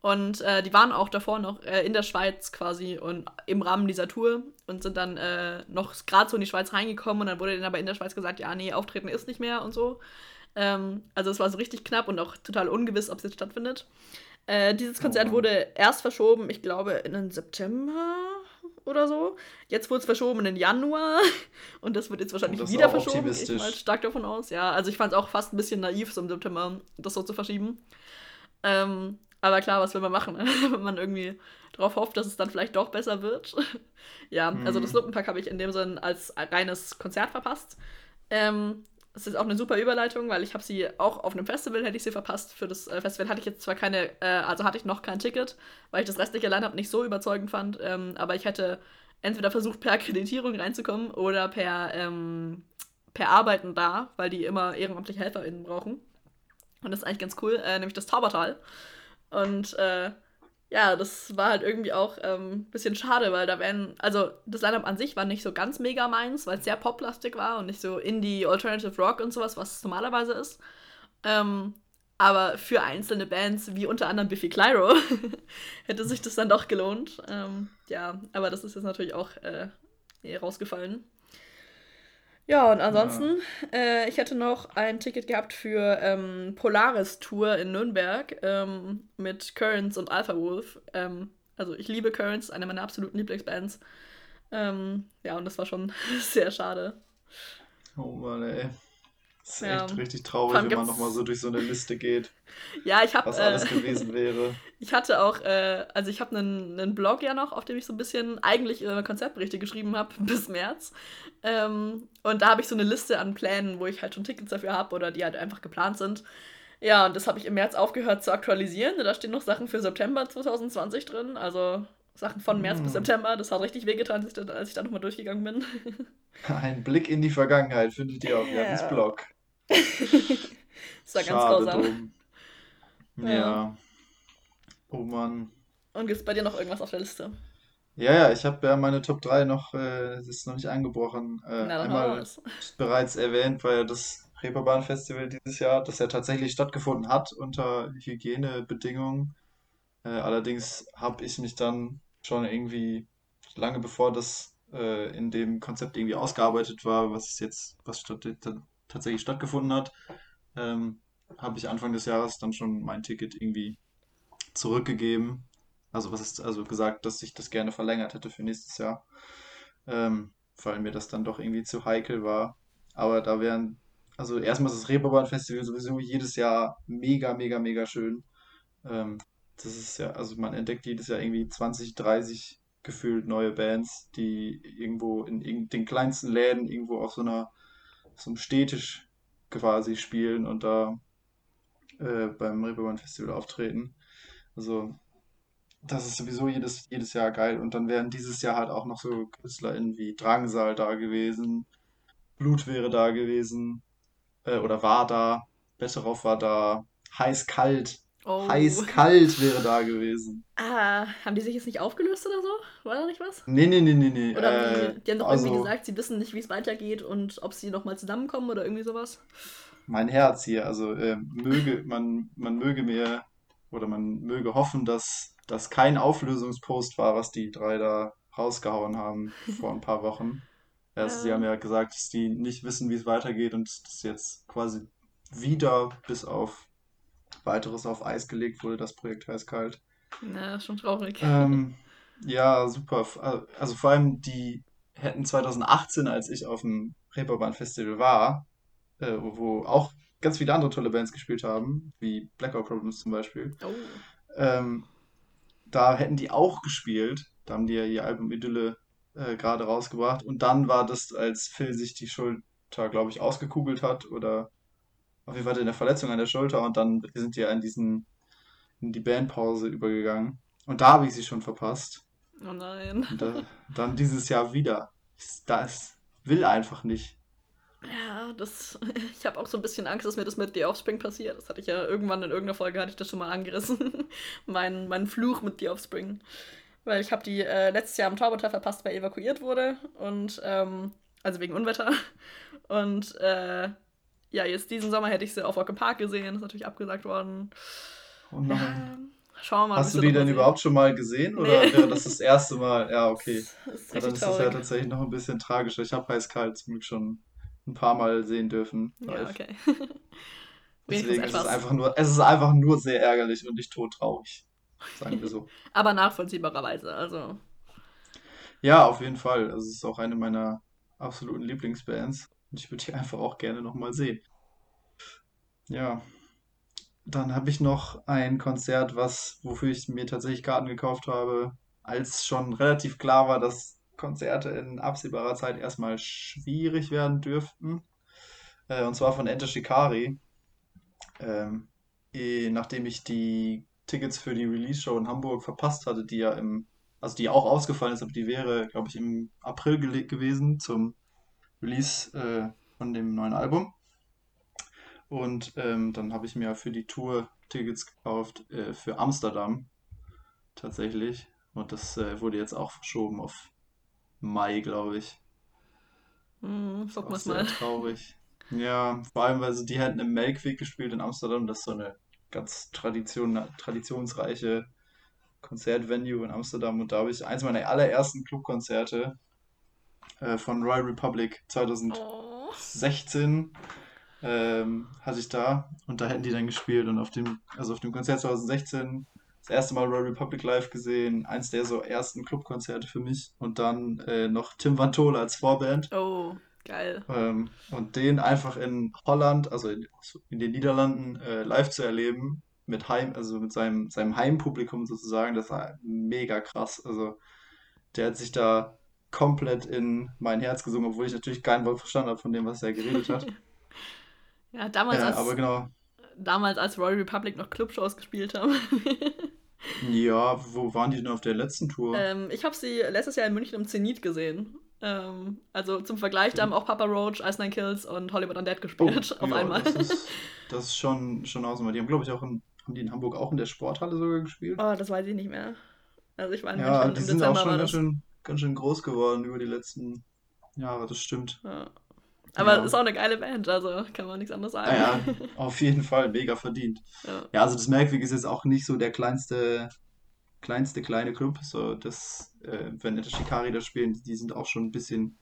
Und äh, die waren auch davor noch äh, in der Schweiz quasi und im Rahmen dieser Tour und sind dann äh, noch gerade so in die Schweiz reingekommen und dann wurde denen aber in der Schweiz gesagt, ja, nee, Auftreten ist nicht mehr und so. Ähm, also es war so richtig knapp und auch total ungewiss, ob es jetzt stattfindet. Äh, dieses Oh Konzert Mann. wurde erst verschoben, ich glaube, in den September oder so. Jetzt wurde es verschoben in den Januar (laughs) und das wird jetzt Oh, wahrscheinlich wieder verschoben, ich mal stark davon aus. Ja, also ich fand es auch fast ein bisschen naiv, so im September das so zu verschieben. Ähm, aber klar, was will man machen, (laughs) ne? wenn man irgendwie darauf hofft, dass es dann vielleicht doch besser wird. (laughs) ja, also das Hm. Lumpenpack habe ich in dem Sinn als reines Konzert verpasst. Ähm, das ist auch eine super Überleitung, weil ich habe sie auch auf einem Festival hätte ich sie verpasst. Für das äh, Festival hatte ich jetzt zwar keine, äh, also hatte ich noch kein Ticket, weil ich das restliche Line-Up nicht so überzeugend fand, ähm, aber ich hätte entweder versucht, per Akkreditierung reinzukommen oder per, ähm, per Arbeiten da, weil die immer ehrenamtliche HelferInnen brauchen. Und das ist eigentlich ganz cool, äh, nämlich das Taubertal. Und äh, ja, das war halt irgendwie auch ein ähm, bisschen schade, weil da wären, also das Line-Up an sich war nicht so ganz mega meins, weil es sehr poplastig war und nicht so Indie, Alternative Rock und sowas, was es normalerweise ist. Ähm, aber für einzelne Bands, wie unter anderem Biffy Clyro, (laughs) hätte sich das dann doch gelohnt. Ähm, ja, aber das ist jetzt natürlich auch äh, eh rausgefallen. Ja, und Ja. ansonsten, äh, ich hätte noch ein Ticket gehabt für ähm, Polaris Tour in Nürnberg ähm, mit Currents und Alpha Wolf. Ähm, also ich liebe Currents, eine meiner absoluten Lieblingsbands. Ähm, ja, und das war schon (laughs) sehr schade. Oh Mann, ey. Das ist ja. echt richtig traurig, wenn man nochmal so durch so eine Liste geht. (laughs) ja, ich habe. Was alles äh, gewesen wäre. (laughs) Ich hatte auch, äh, also ich habe einen, einen Blog ja noch, auf dem ich so ein bisschen eigentlich äh, Konzertberichte geschrieben habe (laughs) bis März. Ähm, und da habe ich so eine Liste an Plänen, wo ich halt schon Tickets dafür habe oder die halt einfach geplant sind. Ja, und das habe ich im März aufgehört zu aktualisieren. Da stehen noch Sachen für September 2020 drin. Also Sachen von März mm. bis September. Das hat richtig wehgetan, als ich da, da nochmal durchgegangen bin. Ein Blick in die Vergangenheit findet ihr auf Jans Blog. Das war ganz grausam. Ja. ja. Oh Mann. Und gibt es bei dir noch irgendwas auf der Liste? Ja, ja, ich habe ja meine Top 3 noch, äh, das ist noch nicht angebrochen. Äh, Na, einmal (laughs) bereits erwähnt, weil das Reeperbahn-Festival dieses Jahr, das ja tatsächlich stattgefunden hat unter Hygienebedingungen. Äh, allerdings habe ich mich dann schon irgendwie lange bevor das äh, in dem Konzept irgendwie ausgearbeitet war, was jetzt, was tatsächlich stattgefunden hat, ähm, habe ich Anfang des Jahres dann schon mein Ticket irgendwie zurückgegeben. Also was ist also gesagt, dass ich das gerne verlängert hätte für nächstes Jahr, ähm, weil mir das dann doch irgendwie zu heikel war. Aber da wären, also erstmal ist das Reeperbahn Festival sowieso jedes Jahr mega, mega, mega schön. Ähm, das ist ja, also man entdeckt jedes Jahr irgendwie 20, 30 gefühlt neue Bands, die irgendwo in, den kleinsten Läden irgendwo auf so einer so einem Städtisch quasi spielen und da äh, beim Reeperbahn Festival auftreten. Also das ist sowieso jedes, jedes Jahr geil. Und dann wären dieses Jahr halt auch noch so KünstlerInnen wie Drangsal da gewesen, Blut wäre da gewesen, äh, oder war da, Betteroff war da, Heiß Kalt Oh. Heiß-kalt wäre da gewesen. Ah, haben die sich jetzt nicht aufgelöst oder so? War da nicht was? Nee, nee, nee, nee, nee. Oder äh, die, haben doch also, irgendwie gesagt, sie wissen nicht, wie es weitergeht und ob sie nochmal zusammenkommen oder irgendwie sowas. Mein Herz hier, also äh, möge, man, man möge mir oder man möge hoffen, dass das kein Auflösungspost war, was die drei da rausgehauen haben (laughs) vor ein paar Wochen. Also, sie haben ja gesagt, dass die nicht wissen, wie es weitergeht und das jetzt quasi wieder bis auf weiteres auf Eis gelegt wurde, das Projekt Eiskalt. Na, schon traurig. Ähm, (laughs) ja, super. Also vor allem die hätten 2018, als ich auf dem Reeperbahn Festival war, äh, wo auch ganz viele andere tolle Bands gespielt haben, wie Blackout Problems zum Beispiel. Oh. Ähm, da hätten die auch gespielt. Da haben die ja ihr Album Idylle äh, gerade rausgebracht. Und dann war das, als Phil sich die Schulter, glaube ich, ausgekugelt hat oder auf jeden Fall eine Verletzung an der Schulter und dann sind die ja in diesen, in die Bandpause übergegangen. Und da habe ich sie schon verpasst. Oh nein. Und da, dann dieses Jahr wieder. Das will einfach nicht. Ja, das, ich habe auch so ein bisschen Angst, dass mir das mit The Offspring passiert. Das hatte ich ja irgendwann in irgendeiner Folge, hatte ich das schon mal angerissen. (laughs) mein, mein Fluch mit The Offspring. Weil ich habe die äh, letztes Jahr am Torbotter verpasst, weil evakuiert wurde. Und, ähm, also wegen Unwetter. Und äh, ja, jetzt diesen Sommer hätte ich sie auf Rock im Park gesehen, ist natürlich abgesagt worden. Oh nein. Ja, schauen wir mal. Hast du die denn sehen. überhaupt schon mal gesehen oder nee. wäre das das erste Mal? Ja, (laughs) okay. Das ist ja, dann ist das ja tatsächlich noch ein bisschen tragischer. Ich habe Heißkalt zum Glück schon ein paar Mal sehen dürfen. Ja, okay. (laughs) Deswegen ist es einfach nur, es ist einfach nur sehr ärgerlich und nicht todtraurig. Sagen wir so. (laughs) Aber nachvollziehbarerweise, also. Ja, auf jeden Fall. Also es ist auch eine meiner absoluten Lieblingsbands. Und ich würde die (laughs) einfach auch gerne nochmal sehen. Ja. Dann habe ich noch ein Konzert, was, wofür ich mir tatsächlich Karten gekauft habe, als schon relativ klar war, dass Konzerte in absehbarer Zeit erstmal schwierig werden dürften. Äh, und zwar von Enter Shikari. Ähm, eh, nachdem ich die Tickets für die Release-Show in Hamburg verpasst hatte, die ja im, also die auch ausgefallen ist, aber die wäre, glaube ich, im April gewesen zum Release äh, von dem neuen Album. Und ähm, dann habe ich mir für die Tour Tickets gekauft äh, für Amsterdam tatsächlich. Und das äh, wurde jetzt auch verschoben auf Mai, glaube ich. Mm, guck mal. Sehr traurig. Ja, vor allem, weil sie die hätten im Melkweg gespielt in Amsterdam. Das ist so eine ganz Tradition, traditionsreiche Konzertvenue in Amsterdam. Und da habe ich eins meiner allerersten Clubkonzerte äh, von Royal Republic 2016 oh. ähm, hatte ich da und da hätten die dann gespielt und auf dem, also auf dem Konzert 2016 das erste Mal Royal Republic live gesehen, eins der so ersten Clubkonzerte für mich und dann äh, noch Tim Van Tole als Vorband. Oh. Geil. Ähm, und den einfach in Holland, also in, in den Niederlanden, äh, live zu erleben, mit Heim, also mit seinem, seinem Heimpublikum sozusagen, das war mega krass. Also der hat sich da komplett in mein Herz gesungen, obwohl ich natürlich kein Wort verstanden habe von dem, was er geredet hat. (laughs) Ja, damals aber als, genau, damals als Royal Republic noch Clubshows gespielt haben. (laughs) ja, wo waren die denn auf der letzten Tour? ähm, ich habe sie letztes Jahr in München im Zenit gesehen. Ähm, also zum Vergleich, da haben auch Papa Roach, Ice Nine Kills und Hollywood Undead Oh, gespielt auf ja, einmal. das ist, (laughs) das ist schon, schon ausnehmbar. Die haben, glaube ich, auch in, haben die in Hamburg auch in der Sporthalle sogar gespielt. Oh, das weiß ich nicht mehr. Also ich war in Ja, München, die im sind auch Dezember schon war das. schön, ganz schön groß geworden über die letzten Jahre, das stimmt. Ja. Aber ist Ja. auch eine geile Band, also kann man nichts anderes sagen. Naja, (laughs) auf jeden Fall mega verdient. Ja. Ja, also das Merkweg ist jetzt auch nicht so der kleinste, kleinste kleine Club. So das, äh, wenn Enter Shikari da spielen, die sind auch schon ein bisschen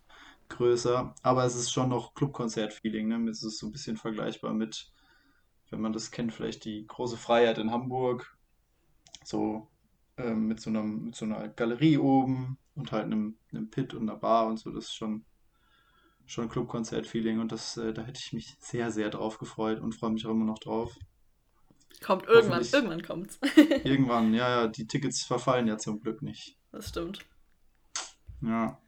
größer. Aber es ist schon noch Clubkonzert-Feeling, ne? Es ist so ein bisschen vergleichbar mit, wenn man das kennt, vielleicht die große Freiheit in Hamburg. So ähm, mit so einer, mit so einer Galerie oben und halt einem, einem Pit und einer Bar und so. Das ist schon, schon Clubkonzert-Feeling und das, äh, da hätte ich mich sehr, sehr drauf gefreut und freue mich auch immer noch drauf. Kommt irgendwann, irgendwann kommt's. (laughs) (laughs) irgendwann, ja, ja, die Tickets verfallen ja zum Glück nicht. Das stimmt. Ja,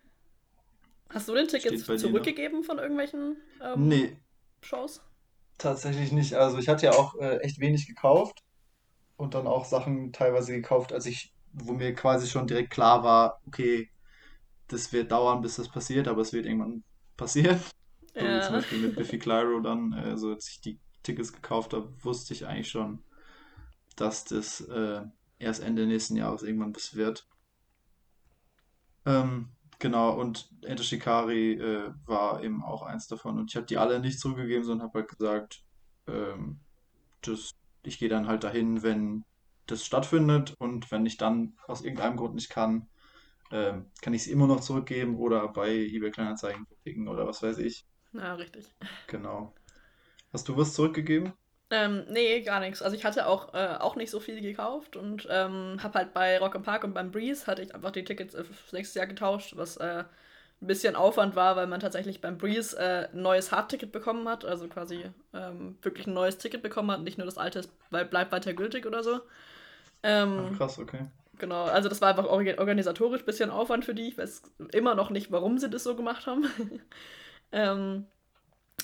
Hast du den Tickets dir zurückgegeben von irgendwelchen ähm, Nee, Shows? tatsächlich nicht. Also ich hatte ja auch äh, echt wenig gekauft und dann auch Sachen teilweise gekauft, als ich, wo mir quasi schon direkt klar war, okay, das wird dauern, bis das passiert, aber es wird irgendwann passieren. So wie zum Ja. Beispiel mit Biffy Clyro dann, äh, so als ich die Tickets gekauft habe, wusste ich eigentlich schon, dass das äh, erst Ende nächsten Jahres irgendwann was wird. Ähm, genau, und Enter Shikari äh, war eben auch eins davon. Und ich habe die alle nicht zurückgegeben, sondern habe halt gesagt, ähm, das, ich gehe dann halt dahin, wenn das stattfindet. Und wenn ich dann aus irgendeinem Grund nicht kann, ähm, kann ich sie immer noch zurückgeben oder bei eBay Kleinanzeigen klicken oder was weiß ich. Ja, richtig. Genau. Hast du was zurückgegeben? Ähm, nee, gar nichts. Also ich hatte auch, äh, auch nicht so viel gekauft und ähm, habe halt bei Rock am Park und beim Breeze hatte ich einfach die Tickets äh, fürs nächste Jahr getauscht, was äh, ein bisschen Aufwand war, weil man tatsächlich beim Breeze äh, ein neues Hardticket bekommen hat, also quasi ähm, wirklich ein neues Ticket bekommen hat, nicht nur das alte weil bleibt weiter gültig oder so. Ach, Ähm, krass, okay. genau, also das war einfach orga- organisatorisch ein bisschen Aufwand für die. Ich weiß immer noch nicht, warum sie das so gemacht haben. (laughs) ähm,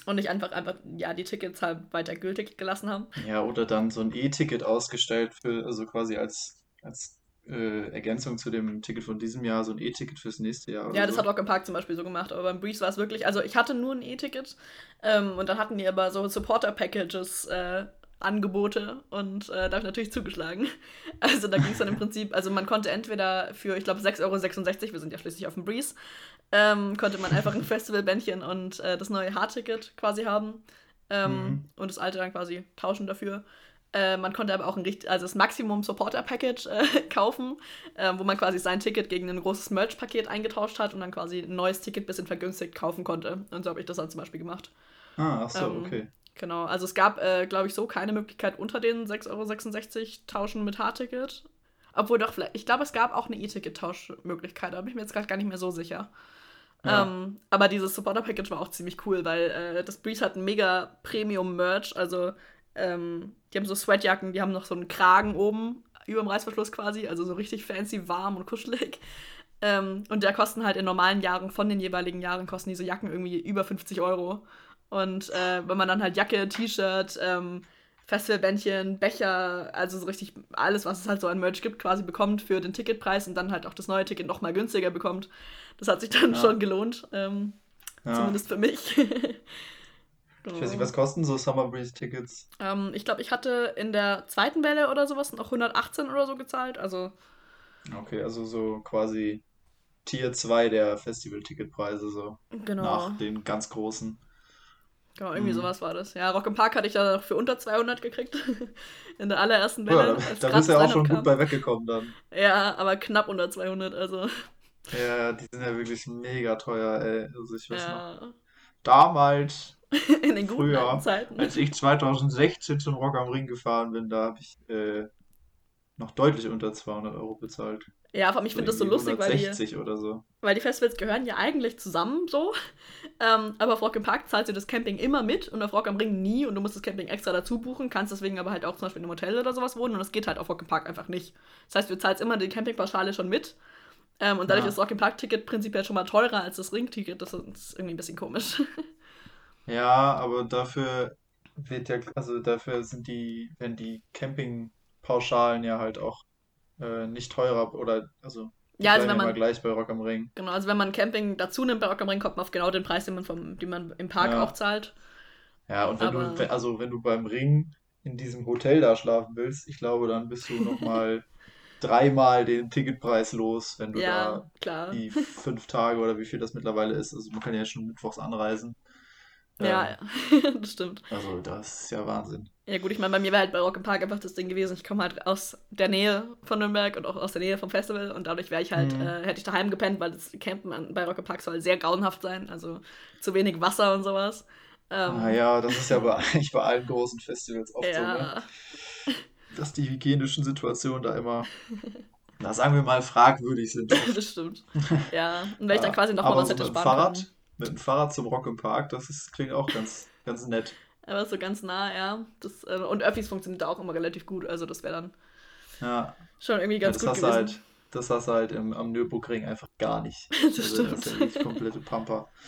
und nicht einfach, einfach, ja, die Tickets halt weiter gültig gelassen haben. Ja, oder dann so ein E-Ticket ausgestellt für, also quasi als, als äh, Ergänzung zu dem Ticket von diesem Jahr, so ein E-Ticket fürs nächste Jahr Ja, das hat so. Rock im Park zum Beispiel so gemacht, aber beim Breeze war es wirklich, also ich hatte nur ein E-Ticket ähm, und dann hatten die aber so Supporter-Packages äh, Angebote und äh, da habe ich natürlich zugeschlagen. (laughs) Also da ging es dann im Prinzip, also man konnte entweder für, ich glaube, 6,66 Euro, wir sind ja schließlich auf dem Breeze, ähm, konnte man einfach ein (laughs) Festivalbändchen und äh, das neue Hardticket quasi haben ähm, Mhm. und das alte dann quasi tauschen dafür. Äh, man konnte aber auch ein richtig, also das Maximum Supporter Package äh, (laughs) kaufen, äh, wo man quasi sein Ticket gegen ein großes Merch-Paket eingetauscht hat und dann quasi ein neues Ticket bisschen vergünstigt kaufen konnte. Und so habe ich das dann zum Beispiel gemacht. Ah, ach so, Ähm, okay. Genau, also es gab, äh, glaube ich, so keine Möglichkeit unter den 6,66 Euro tauschen mit Hardticket. Obwohl doch, vielleicht, ich glaube, es gab auch eine E-Ticket-Tauschmöglichkeit, da bin ich mir jetzt gerade gar nicht mehr so sicher. Ja. Ähm, aber dieses Supporter-Package war auch ziemlich cool, weil äh, das Breeze hat ein mega Premium-Merch. Also, ähm, die haben so Sweatjacken, die haben noch so einen Kragen oben über dem Reißverschluss quasi, also so richtig fancy, warm und kuschelig. Ähm, und der kosten halt in normalen Jahren, von den jeweiligen Jahren, kosten diese Jacken irgendwie über 50 Euro. Und äh, wenn man dann halt Jacke, T-Shirt, ähm, Festivalbändchen, Becher, also so richtig alles, was es halt so an Merch gibt, quasi bekommt für den Ticketpreis und dann halt auch das neue Ticket nochmal günstiger bekommt. Das hat sich dann Ja. schon gelohnt, ähm, Ja. zumindest für mich. (laughs) Ich weiß nicht, was kosten so Summer Breeze Tickets? ähm, ich glaube, ich hatte in der zweiten Welle oder sowas noch 118 oder so gezahlt. Also, Okay, also so quasi Tier 2 der Festival-Ticketpreise, so genau. nach den ganz großen. Genau, irgendwie Mhm. sowas war das. Ja, Rock im Park hatte ich da noch für unter 200 gekriegt. (laughs) In der allerersten Ja, Welle. da, als da bist du ja auch schon Line-Up gut kam. bei weggekommen dann. Ja, aber knapp unter 200, also. Ja, die sind ja wirklich mega teuer, ey. Also ich weiß noch. Ja. Damals, (laughs) In den guten Früher, Zeiten. als ich 2016 zum Rock am Ring gefahren bin, da habe ich äh, noch deutlich unter 200 Euro bezahlt. Ja, vor allem, ich finde das so lustig, weil die, oder so. weil die Festivals gehören ja eigentlich zusammen so. Ähm, aber auf Rock im Park zahlst du das Camping immer mit und auf Rock am Ring nie und du musst das Camping extra dazu buchen, kannst deswegen aber halt auch zum Beispiel in einem Hotel oder sowas wohnen und das geht halt auf Rock im Park einfach nicht. Das heißt, du zahlst immer die Campingpauschale schon mit ähm, und dadurch ja. ist das Rock im Park Ticket prinzipiell schon mal teurer als das Ring-Ticket. Das ist irgendwie ein bisschen komisch. (laughs) Ja, aber dafür wird ja, also dafür sind die, wenn die Campingpauschalen ja halt auch äh, nicht teurer oder also ja, also wenn man gleich bei Rock am Ring. Genau, also wenn man Camping dazu nimmt bei Rock am Ring, kommt man auf genau den Preis, den man, vom, den man im Park ja. auch zahlt. Ja, und wenn Aber... du, also wenn du beim Ring in diesem Hotel da schlafen willst, ich glaube, dann bist du nochmal (laughs) dreimal den Ticketpreis los, wenn du ja, da klar. die fünf Tage oder wie viel das mittlerweile ist. Also man kann ja schon mittwochs anreisen. Ja, ähm, (laughs) das stimmt. Also das ist ja Wahnsinn. Ja gut, ich meine, bei mir wäre halt bei Rock im Park einfach das Ding gewesen, ich komme halt aus der Nähe von Nürnberg und auch aus der Nähe vom Festival und dadurch wäre ich halt, mhm. äh, hätte ich daheim gepennt, weil das Campen bei Rock im Park soll sehr grauenhaft sein, also zu wenig Wasser und sowas. Ähm, ah ja, das ist ja bei, (laughs) eigentlich bei allen großen Festivals oft ja. so, ne? Dass die hygienischen Situationen da immer, na sagen wir mal, fragwürdig sind. (laughs) das stimmt. Ja, und wenn ich dann quasi nochmal was hätte sparen Fahrrad, können mit dem Fahrrad zum Rock im Park, das ist, klingt auch ganz, ganz nett. Aber so ganz nah, ja. Das, äh, und Öffis funktioniert da auch immer relativ gut, also das wäre dann ja. schon irgendwie ganz ja, das gut hast gewesen. Halt, das hast du halt im, am Nürburgring einfach gar nicht. (laughs) das also, stimmt. Das ist ja komplette Pampa. (laughs)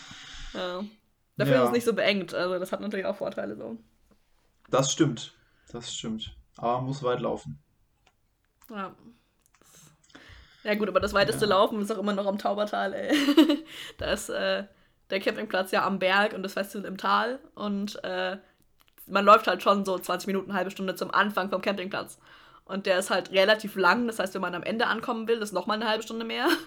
Ja. Dafür ist es nicht so beengt, also das hat natürlich auch Vorteile so. Das stimmt, das stimmt. Aber man muss weit laufen. Ja. Ja gut, aber das weiteste. Laufen ist auch immer noch am Taubertal, ey. (laughs) da ist äh, der Campingplatz ja am Berg und das Festival im Tal. Und äh, man läuft halt schon so 20 Minuten, eine halbe Stunde zum Anfang vom Campingplatz. Und der ist halt relativ lang, das heißt, wenn man am Ende ankommen will, ist nochmal eine halbe Stunde mehr. (laughs)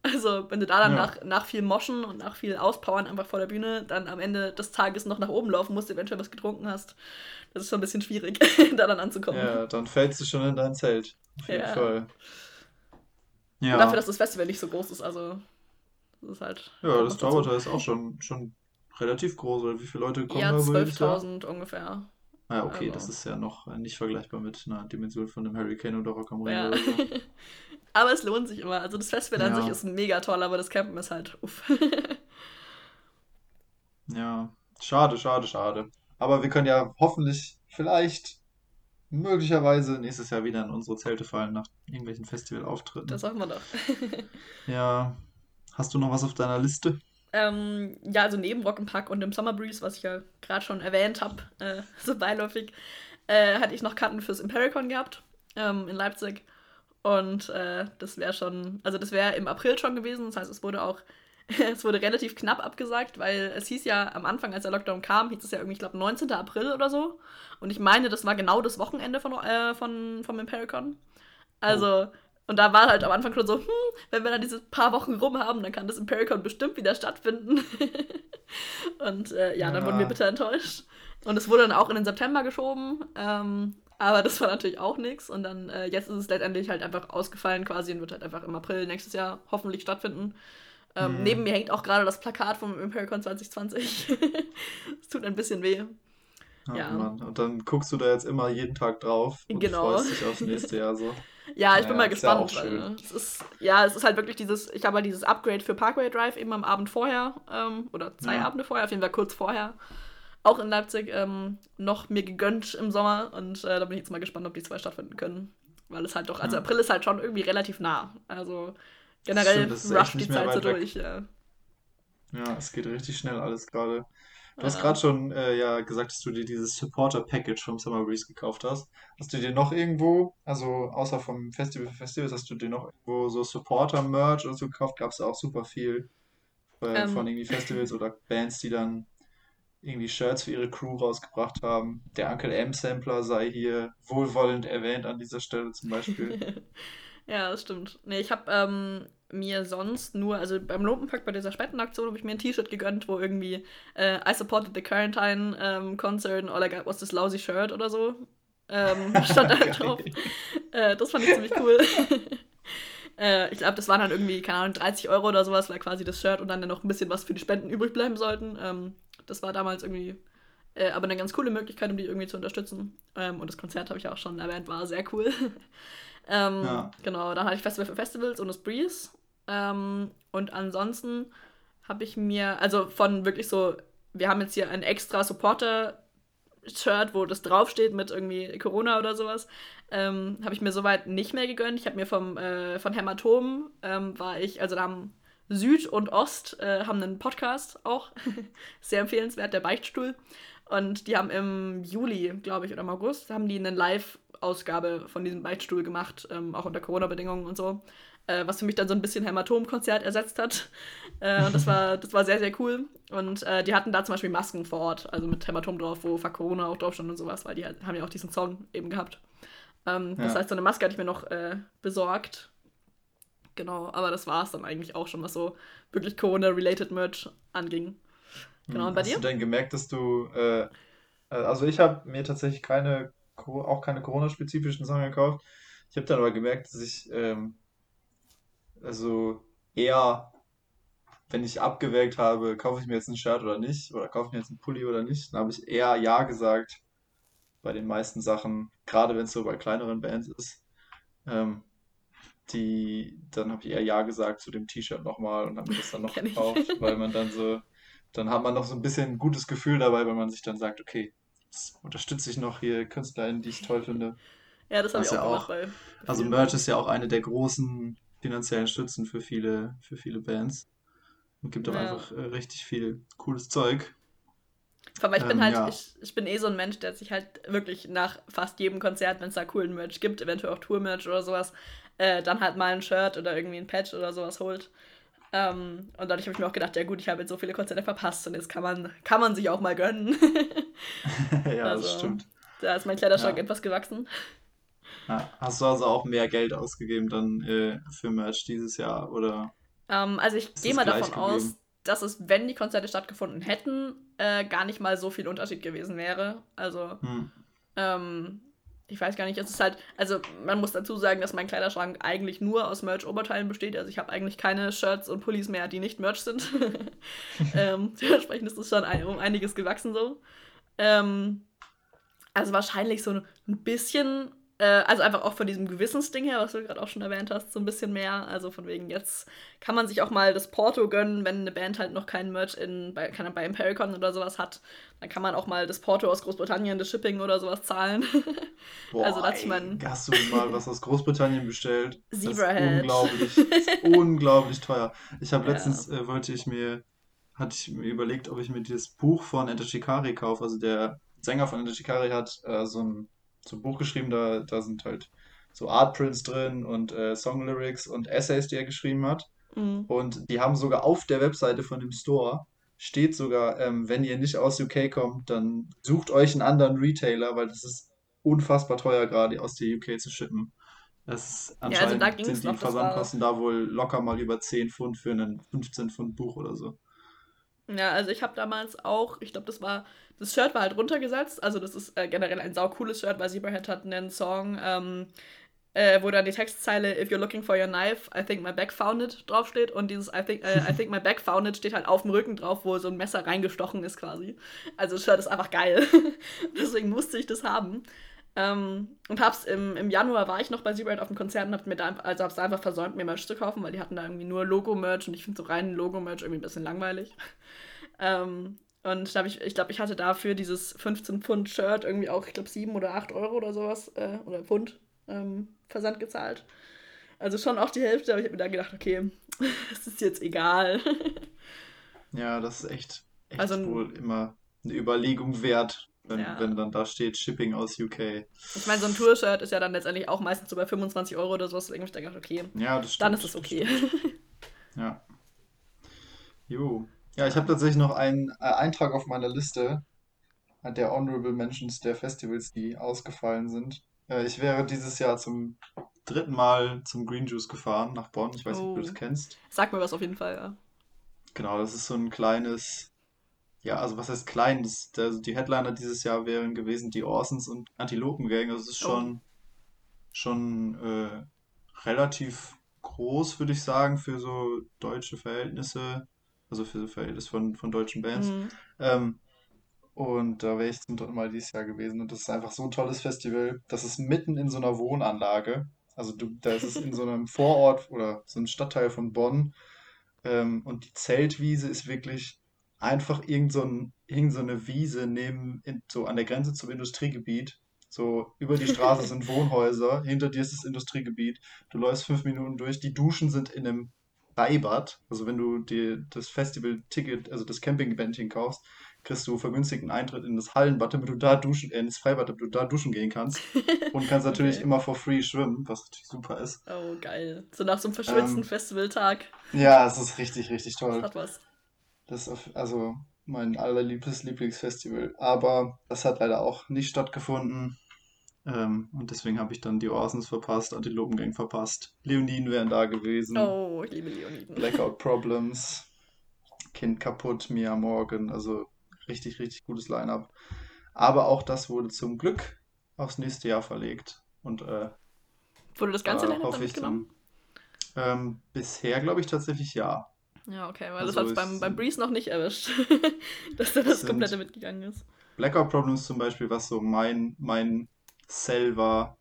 Also, wenn du da dann ja. nach, nach viel Moschen und nach viel Auspowern einfach vor der Bühne dann am Ende des Tages noch nach oben laufen musst, eventuell was getrunken hast, das ist schon ein bisschen schwierig, (laughs) da dann anzukommen. Ja, dann fällst du schon in dein Zelt. Auf jeden ja. Fall. Ja. Und dafür, dass das Festival nicht so groß ist, also das ist halt. Ja, das Taubertal ist auch schon, schon relativ groß. Oder wie viele Leute kommen ja, da? Ja, 12.000 ungefähr. Ah, okay, also. das ist ja noch nicht vergleichbar mit einer Dimension von einem Hurricane oder Rock am Ring. Ja. Oder so. (laughs) aber es lohnt sich immer. Also das Festival ja. an sich ist mega toll, aber das Campen ist halt uff. (laughs) ja, schade, schade, schade. Aber wir können ja hoffentlich, vielleicht, möglicherweise nächstes Jahr wieder in unsere Zelte fallen nach irgendwelchen Festivalauftritten. Das hoffen wir doch. (laughs) ja, Hast du noch was auf deiner Liste? Ähm, ja, also neben Rock'n'Pack und dem Summer Breeze, was ich ja gerade schon erwähnt habe, äh, (laughs) so beiläufig, äh, hatte ich noch Karten fürs Impericon gehabt ähm, in Leipzig. Und äh, das wäre schon, also das wäre im April schon gewesen. Das heißt, es wurde auch, (laughs) es wurde relativ knapp abgesagt, weil es hieß ja am Anfang, als der Lockdown kam, hieß es ja irgendwie, ich glaube, 19. April oder so. Und ich meine, das war genau das Wochenende von, äh, von, vom Impericon. Also, oh. Und da war halt am Anfang schon so, hm, wenn wir dann diese paar Wochen rum haben, dann kann das Impericon bestimmt wieder stattfinden. (laughs) und äh, ja, dann ja. wurden wir bitte enttäuscht. Und es wurde dann auch in den September geschoben. Ähm, aber das war natürlich auch nichts. Und dann, äh, jetzt ist es letztendlich halt einfach ausgefallen quasi und wird halt einfach im April nächstes Jahr hoffentlich stattfinden. Ähm, mhm. Neben mir hängt auch gerade das Plakat vom Impericon 2020. (laughs) Es tut ein bisschen weh. Ja. Mann. Und dann guckst du da jetzt immer jeden Tag drauf und genau. freust dich aufs nächste Jahr so. (laughs) Ja, ich bin mal gespannt. Ja, weil es ist, ja, es ist halt wirklich dieses, ich habe halt dieses Upgrade für Parkway Drive eben am Abend vorher, ähm, oder zwei ja. Abende vorher, auf jeden Fall kurz vorher, auch in Leipzig, ähm, noch mir gegönnt im Sommer. Und äh, da bin ich jetzt mal gespannt, ob die zwei stattfinden können. Weil es halt doch, also ja. April ist halt schon irgendwie relativ nah. Also generell rusht die Zeit so durch. Ja. ja, es geht richtig schnell alles gerade. Du hast gerade schon äh, ja gesagt, dass du dir dieses Supporter-Package vom Summer Breeze gekauft hast. Hast du dir noch irgendwo, also außer vom Festival für Festivals, hast du dir noch irgendwo so Supporter-Merch oder so gekauft? Gab es auch super viel äh, ähm. von irgendwie Festivals oder Bands, die dann irgendwie Shirts für ihre Crew rausgebracht haben. Der Uncle M-Sampler sei hier wohlwollend erwähnt an dieser Stelle zum Beispiel. (laughs) ja, das stimmt. Nee, ich habe ähm, mir sonst nur, also beim Lumpenpack bei dieser Spendenaktion habe ich mir ein T-Shirt gegönnt, wo irgendwie äh, I supported the Quarantine um, Concert and all I got was this lousy shirt oder so. Ähm, (laughs) stand da drauf. Äh, das fand ich ziemlich cool. (laughs) äh, ich glaube, das waren dann irgendwie, keine Ahnung, 30 Euro oder sowas, war quasi das Shirt und dann noch ein bisschen was für die Spenden übrig bleiben sollten. Ähm, das war damals irgendwie äh, aber eine ganz coole Möglichkeit, um die irgendwie zu unterstützen. Ähm, und das Konzert habe ich auch schon erwähnt, war sehr cool. (laughs) Ähm, ja. Genau, dann hatte ich Festival für Festivals und das Breeze. Ähm, und ansonsten habe ich mir, also von wirklich so, wir haben jetzt hier ein extra Supporter-Shirt, wo das draufsteht mit irgendwie Corona oder sowas. Ähm, habe ich mir soweit nicht mehr gegönnt. Ich habe mir vom, äh, von Hämatom, ähm, war ich, also da haben Süd und Ost äh, haben einen Podcast auch. (laughs) Sehr empfehlenswert, der Beichtstuhl. Und die haben im Juli, glaube ich, oder im August, haben die eine Live-Ausgabe von diesem Beichtstuhl gemacht, ähm, auch unter Corona-Bedingungen und so. Äh, was für mich dann so ein bisschen Hämatom-Konzert ersetzt hat. Äh, und das war, (laughs) das war sehr, sehr cool. Und äh, die hatten da zum Beispiel Masken vor Ort, also mit Hämatom drauf, wo Fuck Corona auch drauf stand und sowas, weil die halt, haben ja auch diesen Song eben gehabt. Ähm, ja. Das heißt, so eine Maske hatte ich mir noch äh, besorgt. Genau, aber das war es dann eigentlich auch schon, was so wirklich Corona-related Merch anging. Genau, und bei Hast dir? Hast du denn gemerkt, dass du, äh, äh also ich habe mir tatsächlich keine, auch keine Corona-spezifischen Sachen gekauft. Ich habe dann aber gemerkt, dass ich, ähm, also eher, wenn ich abgewägt habe, kaufe ich mir jetzt ein Shirt oder nicht, oder kaufe ich mir jetzt einen Pulli oder nicht, dann habe ich eher Ja gesagt bei den meisten Sachen, gerade wenn es so bei kleineren Bands ist. Ähm, die, dann habe ich eher Ja gesagt zu dem T-Shirt nochmal und habe mir das dann noch (laughs) gekauft, weil man dann so, dann hat man noch so ein bisschen ein gutes Gefühl dabei, wenn man sich dann sagt, okay, jetzt unterstütze ich noch hier KünstlerInnen, die ich toll finde. Ja, das habe ich auch, ja auch bei Also Merch ist ja auch eine der großen finanziellen Stützen für viele, für viele Bands. Und gibt auch ja. einfach äh, richtig viel cooles Zeug. Aber ich bin ähm, halt, ja. ich, ich bin eh so ein Mensch, der sich halt wirklich nach fast jedem Konzert, wenn es da coolen Merch gibt, eventuell auch Tour-Merch oder sowas, äh, dann halt mal ein Shirt oder irgendwie ein Patch oder sowas holt. Ähm, und dadurch habe ich mir auch gedacht, ja gut, ich habe jetzt so viele Konzerte verpasst und jetzt kann man, kann man sich auch mal gönnen. (laughs) (laughs) ja, also, das stimmt. Da ist mein Kleiderschrank ja. etwas gewachsen. Ja, hast du also auch mehr Geld ausgegeben dann äh, für Merch dieses Jahr, oder? Ähm, also ich gehe mal davon geblieben? aus, dass es, wenn die Konzerte stattgefunden hätten, äh, gar nicht mal so viel Unterschied gewesen wäre. Also hm. ähm, ich weiß gar nicht, es ist halt, also man muss dazu sagen, dass mein Kleiderschrank eigentlich nur aus Merch-Oberteilen besteht. Also ich habe eigentlich keine Shirts und Pullis mehr, die nicht Merch sind. (laughs) ähm, (laughs) dementsprechend ist es schon ein, um einiges gewachsen so. Ähm, also wahrscheinlich so ein bisschen also einfach auch von diesem Gewissensding her, was du gerade auch schon erwähnt hast, so ein bisschen mehr. Also von wegen, jetzt kann man sich auch mal das Porto gönnen, wenn eine Band halt noch keinen Merch in, bei, keine, bei Impericon oder sowas hat. Dann kann man auch mal das Porto aus Großbritannien, das Shipping oder sowas zahlen. (laughs) Boah, also das mein... Hast du mal was aus Großbritannien bestellt? Zebrahead. Unglaublich, unglaublich teuer. Ich habe letztens, ja. äh, wollte ich mir, hatte ich mir überlegt, ob ich mir dieses Buch von Enter Shikari kaufe. Also der Sänger von Enter Shikari hat äh, so ein so ein Buch geschrieben, da, da sind halt so Artprints drin und äh, Songlyrics und Essays, die er geschrieben hat. Mhm. Und die haben sogar auf der Webseite von dem Store steht sogar, ähm, wenn ihr nicht aus UK kommt, dann sucht euch einen anderen Retailer, weil das ist unfassbar teuer gerade aus der UK zu shippen. Das ist anscheinend ja, also sind die Versandkosten da wohl locker mal über 10 Pfund für ein 15 Pfund Buch oder so. Ja, also ich habe damals auch, ich glaube, das war, das Shirt war halt runtergesetzt. Also das ist äh, generell ein saucooles Shirt, weil Zebrahead hat einen Song, ähm, äh, wo dann die Textzeile If you're looking for your knife, I think my back found it draufsteht. Und dieses I think, äh, I think my back found it steht halt auf dem Rücken drauf, wo so ein Messer reingestochen ist quasi. Also das Shirt ist einfach geil. (laughs) Deswegen musste ich das haben. Ähm, und hab's im, im Januar war ich noch bei Zebrahead auf dem Konzert und hab mir da, also hab's einfach versäumt, mir Merch zu kaufen, weil die hatten da irgendwie nur Logo-Merch und ich finde so rein Logo-Merch irgendwie ein bisschen langweilig. (laughs) ähm, und da hab ich, ich glaube, ich hatte dafür dieses 15 Pfund Shirt irgendwie auch, ich glaube, 7 oder 8 Euro oder sowas, äh, oder Pfund ähm, Versand gezahlt. Also schon auch die Hälfte, aber ich habe mir da gedacht, okay, (laughs) es ist jetzt egal. (laughs) ja, das ist echt, echt also, wohl immer eine Überlegung wert, wenn, ja. wenn dann da steht Shipping aus UK. Ich meine, so ein Tour-Shirt ist ja dann letztendlich auch meistens so bei 25 Euro oder sowas, deswegen habe ich da gedacht, okay, ja, stimmt, dann ist es okay. Ja. Jo. Ja, ich habe tatsächlich noch einen äh, Eintrag auf meiner Liste der Honorable Mentions der Festivals, die ausgefallen sind. Äh, ich wäre dieses Jahr zum dritten Mal zum Green Juice gefahren nach Bonn. Ich weiß nicht, oh. ob du das oh. kennst. Sag mir was auf jeden Fall, ja. Genau, das ist so ein kleines ja, also was heißt klein? Das, der, die Headliner dieses Jahr wären gewesen die Orsons und Antilopen Gang. Also es ist schon, oh. schon äh, relativ groß, würde ich sagen, für so deutsche Verhältnisse. Also für so Verhältnis von, von deutschen Bands. Mhm. Ähm, und da wäre ich zum dritten Mal dieses Jahr gewesen. Und das ist einfach so ein tolles Festival. Das ist mitten in so einer Wohnanlage. Also du, da ist es in so einem Vorort oder so einem Stadtteil von Bonn. Ähm, und die Zeltwiese ist wirklich einfach irgend so, ein, irgend so eine Wiese neben, in, so an der Grenze zum Industriegebiet. So über die Straße sind (laughs) Wohnhäuser, hinter dir ist das Industriegebiet. Du läufst fünf Minuten durch. Die Duschen sind in einem Freibad. Also wenn du dir das Festival-Ticket, also das Camping-Bändchen kaufst, kriegst du vergünstigten Eintritt in das Hallenbad, damit du da duschen, äh, ins Freibad, damit du da duschen gehen kannst. (laughs) Und kannst natürlich Okay. immer for free schwimmen, was natürlich super ist. Oh, geil. So nach so einem verschwitzten Ähm, Festivaltag. ja, es ist richtig, richtig Das toll. hat was. Das ist auf, also mein allerliebstes Lieblingsfestival. Aber das hat leider auch nicht stattgefunden. Ähm, und deswegen habe ich dann die Orsons verpasst, Antilopengang verpasst. Leoniden wären da gewesen. Oh, ich liebe Leoniden. Blackout Problems. Kind kaputt, Mia Morgan. Also richtig, richtig gutes Line-up. Aber auch das wurde zum Glück aufs nächste Jahr verlegt. Und äh, Wurde das ganze Line-Up dann mitgenommen? dann. Ähm, bisher glaube ich tatsächlich ja. Ja, okay, weil das Also hat es beim, beim Breeze noch nicht erwischt, (laughs) dass er das komplette mitgegangen ist. Blackout Problems zum Beispiel, was so mein, mein Sell war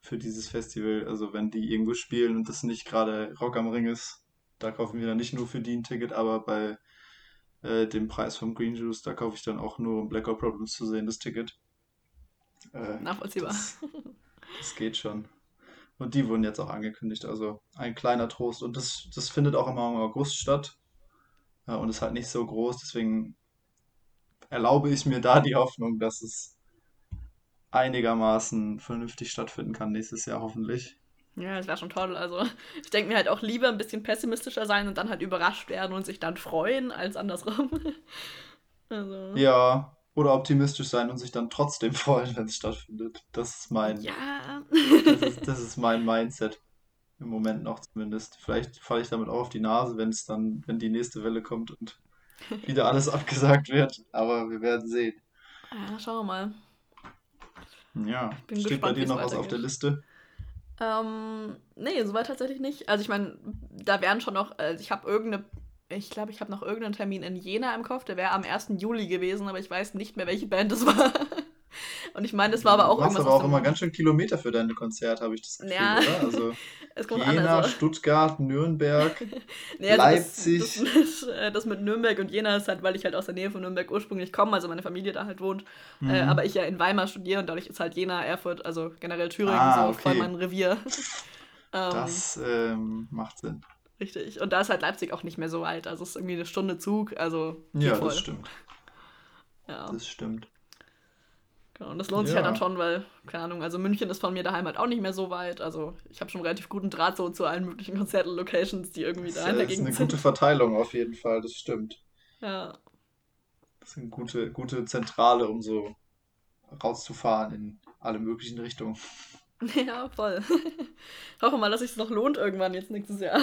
für dieses Festival. Also wenn die irgendwo spielen und das nicht gerade Rock am Ring ist, da kaufen wir dann nicht nur für die ein Ticket, aber bei äh, dem Preis vom Green Juice, da kaufe ich dann auch nur, um Blackout Problems zu sehen, das Ticket. Äh, Nachvollziehbar. das, das geht schon. Und die wurden jetzt auch angekündigt, also ein kleiner Trost. Und das, das findet auch immer im August statt. Und ist halt nicht so groß, deswegen erlaube ich mir da die Hoffnung, dass es einigermaßen vernünftig stattfinden kann nächstes Jahr hoffentlich. Ja, das wäre schon toll. Also, ich denke mir halt auch lieber ein bisschen pessimistischer sein und dann halt überrascht werden und sich dann freuen, als andersrum. (laughs) Also, Ja, oder optimistisch sein und sich dann trotzdem (laughs) freuen, wenn es stattfindet. Das ist mein, ja. das ist, (laughs) das ist mein Mindset im Moment noch zumindest. Vielleicht falle ich damit auch auf die Nase, wenn es dann, wenn die nächste Welle kommt und wieder alles (laughs) abgesagt wird. Aber wir werden sehen. Ja, schauen wir mal. Ja, steht bei gespannt, wie dir noch was auf der. Liste? Ähm, nee, soweit tatsächlich nicht. Also ich meine, da wären schon noch, äh, ich habe irgendeine, ich glaube, ich habe noch irgendeinen Termin in Jena im Kopf, der wäre am 1. Juli gewesen, aber ich weiß nicht mehr, welche Band es (laughs) war. Und ich meine, das war aber Du auch machst irgendwas aber auch immer ganz schön Kilometer für deine Konzerte, habe ich das Gefühl, ja, oder? Also (laughs) es kommt an, Jena, also, Stuttgart, Nürnberg, (laughs) nee, also das, das, Leipzig. mit, äh, das mit Nürnberg und Jena ist halt, weil ich halt aus der Nähe von Nürnberg ursprünglich komme, also meine Familie da halt wohnt, äh, aber Mhm. ich ja in Weimar studiere und dadurch ist halt Jena, Erfurt, also generell Thüringen Ah, so voll okay. mein Revier. Das ähm, macht Sinn. Richtig. Und da ist halt Leipzig auch nicht mehr so weit. Also es ist irgendwie eine Stunde Zug, also Ja, voll. das stimmt. Ja, Das stimmt. genau. Und das lohnt sich halt dann Ja, schon, weil, keine Ahnung, also München ist von mir daheim halt auch nicht mehr so weit. Also ich habe schon relativ guten Draht so zu allen möglichen Konzertlocations, die irgendwie das da in der ist eine Gegend gute sind. Verteilung auf jeden Fall, das stimmt. Ja. Das ist eine gute, gute Zentrale, um so rauszufahren in alle möglichen Richtungen. (laughs) Ja, voll. (laughs) Hoffe mal, dass sich noch lohnt irgendwann jetzt nächstes Jahr.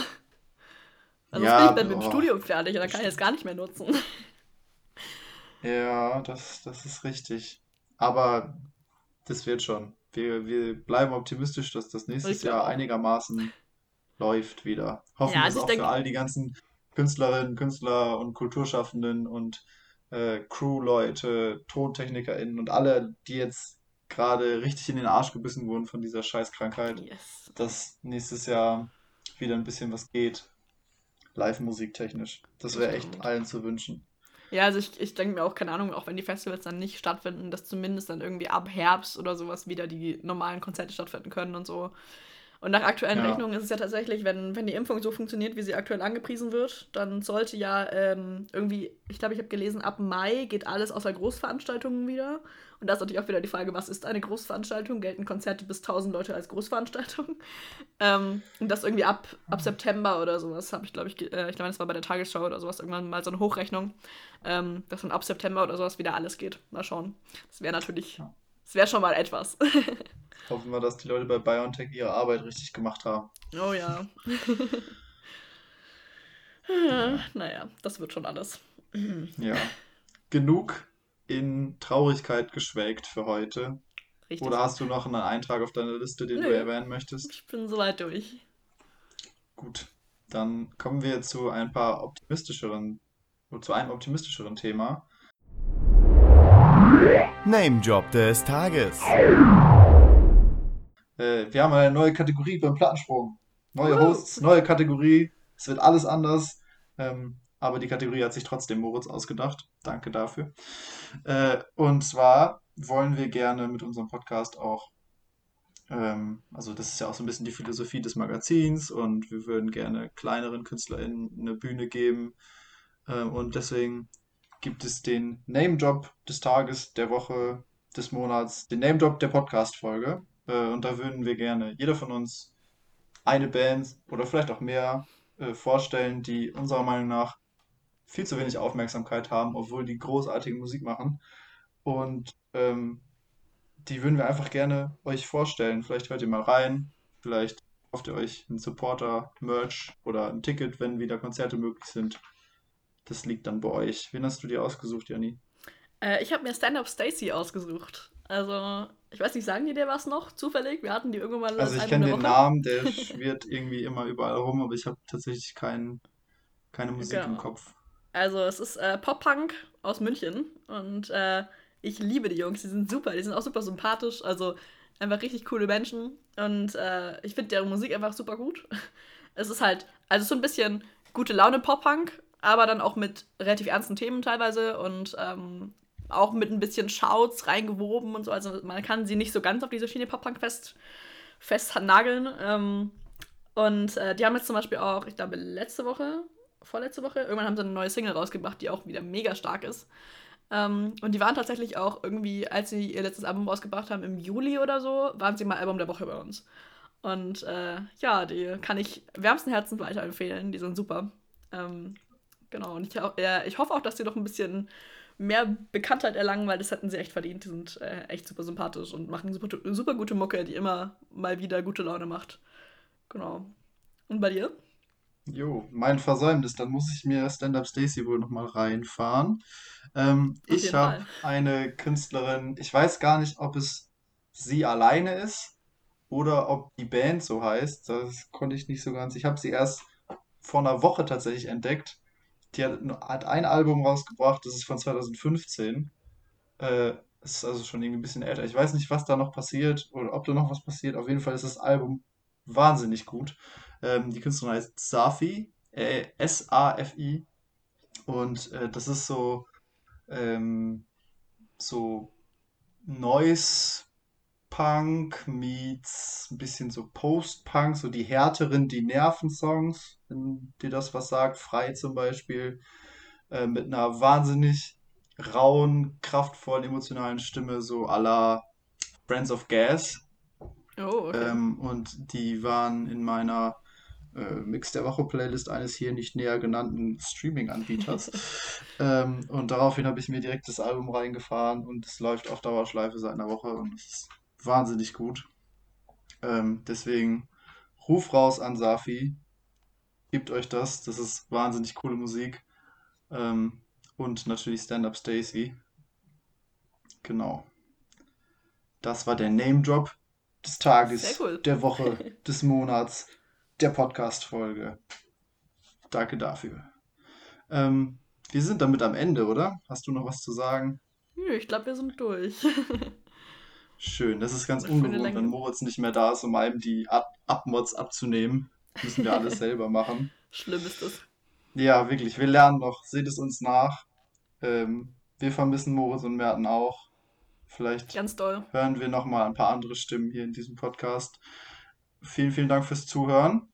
Also jetzt bin Ja, ich dann mit dem Studium fertig und dann kann ich es bestimmt. gar nicht mehr nutzen. (laughs) Ja, das, das ist richtig. Aber das wird schon. Wir, wir bleiben optimistisch, dass das nächstes Jahr auch. einigermaßen läuft wieder. Hoffen Ja, also auch für denke, all die ganzen Künstlerinnen, Künstler und Kulturschaffenden und äh, Crew-Leute, TontechnikerInnen und alle, die jetzt gerade richtig in den Arsch gebissen wurden von dieser Scheißkrankheit, yes. dass nächstes Jahr wieder ein bisschen was geht, live-Musik technisch. Das wäre echt allen zu wünschen. Ja, also ich, ich denke mir auch, keine Ahnung, auch wenn die Festivals dann nicht stattfinden, dass zumindest dann irgendwie ab Herbst oder sowas wieder die normalen Konzerte stattfinden können und so. Und nach aktuellen Ja, Rechnungen ist es ja tatsächlich, wenn, wenn die Impfung so funktioniert, wie sie aktuell angepriesen wird, dann sollte ja ähm, irgendwie, ich glaube, ich habe gelesen, ab Mai geht alles außer Großveranstaltungen wieder. Und da ist natürlich auch wieder die Frage, was ist eine Großveranstaltung? Gelten Konzerte bis 1000 Leute als Großveranstaltung? (laughs) Ähm, und das irgendwie ab, ab September oder sowas habe ich, glaube ich, äh, ich glaube, das war bei der Tagesschau oder sowas, irgendwann mal so eine Hochrechnung, ähm, dass dann ab September oder sowas wieder alles geht. Mal schauen. Das wäre natürlich, das wäre schon mal etwas. (laughs) Hoffen wir, dass die Leute bei BioNTech ihre Arbeit richtig gemacht haben. Oh ja. Ja, (laughs) naja, das wird schon alles. ja. Genug in Traurigkeit geschwelgt für heute. Oder Richtig. hast du noch einen Eintrag auf deiner Liste, den du Nö, erwähnen möchtest? ich bin soweit durch. Gut, dann kommen wir zu ein paar optimistischeren, zu einem optimistischeren Thema. Name Drop des Tages. Äh, wir haben eine neue Kategorie beim Plattensprung. Neue! Hosts, neue Kategorie. Es wird alles anders. Ähm, aber die Kategorie hat sich trotzdem Moritz ausgedacht. Danke dafür. Äh, und zwar wollen wir gerne mit unserem Podcast auch, ähm, also das ist ja auch so ein bisschen die Philosophie des Magazins und wir würden gerne kleineren KünstlerInnen eine Bühne geben. Ähm, und deswegen gibt es den Name-Drop des Tages, der Woche, des Monats, den Name-Drop der Podcast-Folge. Äh, und da würden wir gerne, jeder von uns, eine Band oder vielleicht auch mehr äh, vorstellen, die unserer Meinung nach viel zu wenig Aufmerksamkeit haben, obwohl die großartige Musik machen. Und ähm, die würden wir einfach gerne euch vorstellen. Vielleicht hört ihr mal rein, vielleicht kauft ihr euch einen Supporter, Merch oder ein Ticket, wenn wieder Konzerte möglich sind. Das liegt dann bei euch. Wen hast du dir ausgesucht, Janni? Äh, ich habe mir Stand-Up Stacy ausgesucht. Also, ich weiß nicht, sagen die dir was noch zufällig? Wir hatten die irgendwann Also als ich kenne den Woche. Namen, der (laughs) schwirrt irgendwie immer überall rum, aber ich habe tatsächlich kein, keine Musik im Genau. Kopf. Also, es ist äh, Pop-Punk aus München und äh, ich liebe die Jungs. Die sind super, die sind auch super sympathisch. Also, einfach richtig coole Menschen und äh, ich finde deren Musik einfach super gut. (laughs) Es ist halt, also so ein bisschen gute Laune Pop-Punk, aber dann auch mit relativ ernsten Themen teilweise und ähm, auch mit ein bisschen Shouts reingewoben und so. Also, man kann sie nicht so ganz auf diese Schiene Pop-Punk fest, fest nageln. Ähm, und äh, die haben jetzt zum Beispiel auch, ich glaube, letzte Woche, vorletzte Woche, irgendwann haben sie eine neue Single rausgebracht, die auch wieder mega stark ist. Ähm, und die waren tatsächlich auch irgendwie, als sie ihr letztes Album rausgebracht haben, im Juli oder so, waren sie mal Album der Woche bei uns. Und äh, ja, die kann ich wärmsten Herzens weiterempfehlen. Die sind super. Ähm, genau. Und ich, äh, ich hoffe auch, dass die noch ein bisschen mehr Bekanntheit erlangen, weil das hätten sie echt verdient. Die sind äh, echt super sympathisch und machen super, super gute Mucke, die immer mal wieder gute Laune macht. Genau. Und bei dir? Jo, mein Versäumnis, dann muss ich mir Stand-Up Stacy wohl nochmal reinfahren. Ähm, ich habe eine Künstlerin, ich weiß gar nicht, ob es sie alleine ist oder ob die Band so heißt. Das konnte ich nicht so ganz. Ich habe sie erst vor einer Woche tatsächlich entdeckt. Die hat, hat ein Album rausgebracht, das ist von 2015. Äh, ist also schon irgendwie ein bisschen älter. Ich weiß nicht, was da noch passiert oder ob da noch was passiert. Auf jeden Fall ist das Album wahnsinnig gut. Ähm, die Künstlerin heißt Safi, äh, S-A-F-I. Und äh, das ist so, ähm, so Noise Punk meets ein bisschen so Post-Punk, so die härteren, die Nerven-Songs, wenn dir das was sagt. Frei zum Beispiel, äh, mit einer wahnsinnig rauen, kraftvollen, emotionalen Stimme, so la Friends of Gas. Oh, okay. Ähm, und die waren in meiner äh, Mix der Woche Playlist eines hier nicht näher genannten Streaming-Anbieters. (laughs) Ähm, und daraufhin habe ich mir direkt das Album reingefahren und es läuft auf Dauerschleife seit einer Woche und es ist wahnsinnig gut. Ähm, deswegen Ruf raus an Safi, gebt euch das, das ist wahnsinnig coole Musik. Ähm, und natürlich Stand Up Stacy. Genau. Das war der Name Drop des Tages, cool. der Woche, (laughs) des Monats, der Podcast-Folge. Danke dafür. Ähm, wir sind damit am Ende, oder? Hast du noch was zu sagen? Nö, ich glaube, wir sind durch. (laughs) Schön, das ist ganz Eine ungewohnt, wenn. Moritz nicht mehr da ist, um einem die Ab Abmods abzunehmen. Müssen wir alles (laughs) selber machen. Schlimm ist das. Ja, wirklich, wir lernen noch. Seht es uns nach. Ähm, wir vermissen Moritz und Merten auch. Vielleicht Ganz doll. hören wir noch mal ein paar andere Stimmen hier in diesem Podcast. Vielen, vielen Dank fürs Zuhören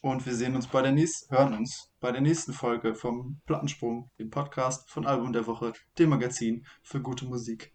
und wir sehen uns bei der nächsten, hören uns bei der nächsten Folge vom Plattensprung, dem Podcast von Album der Woche, dem Magazin für gute Musik.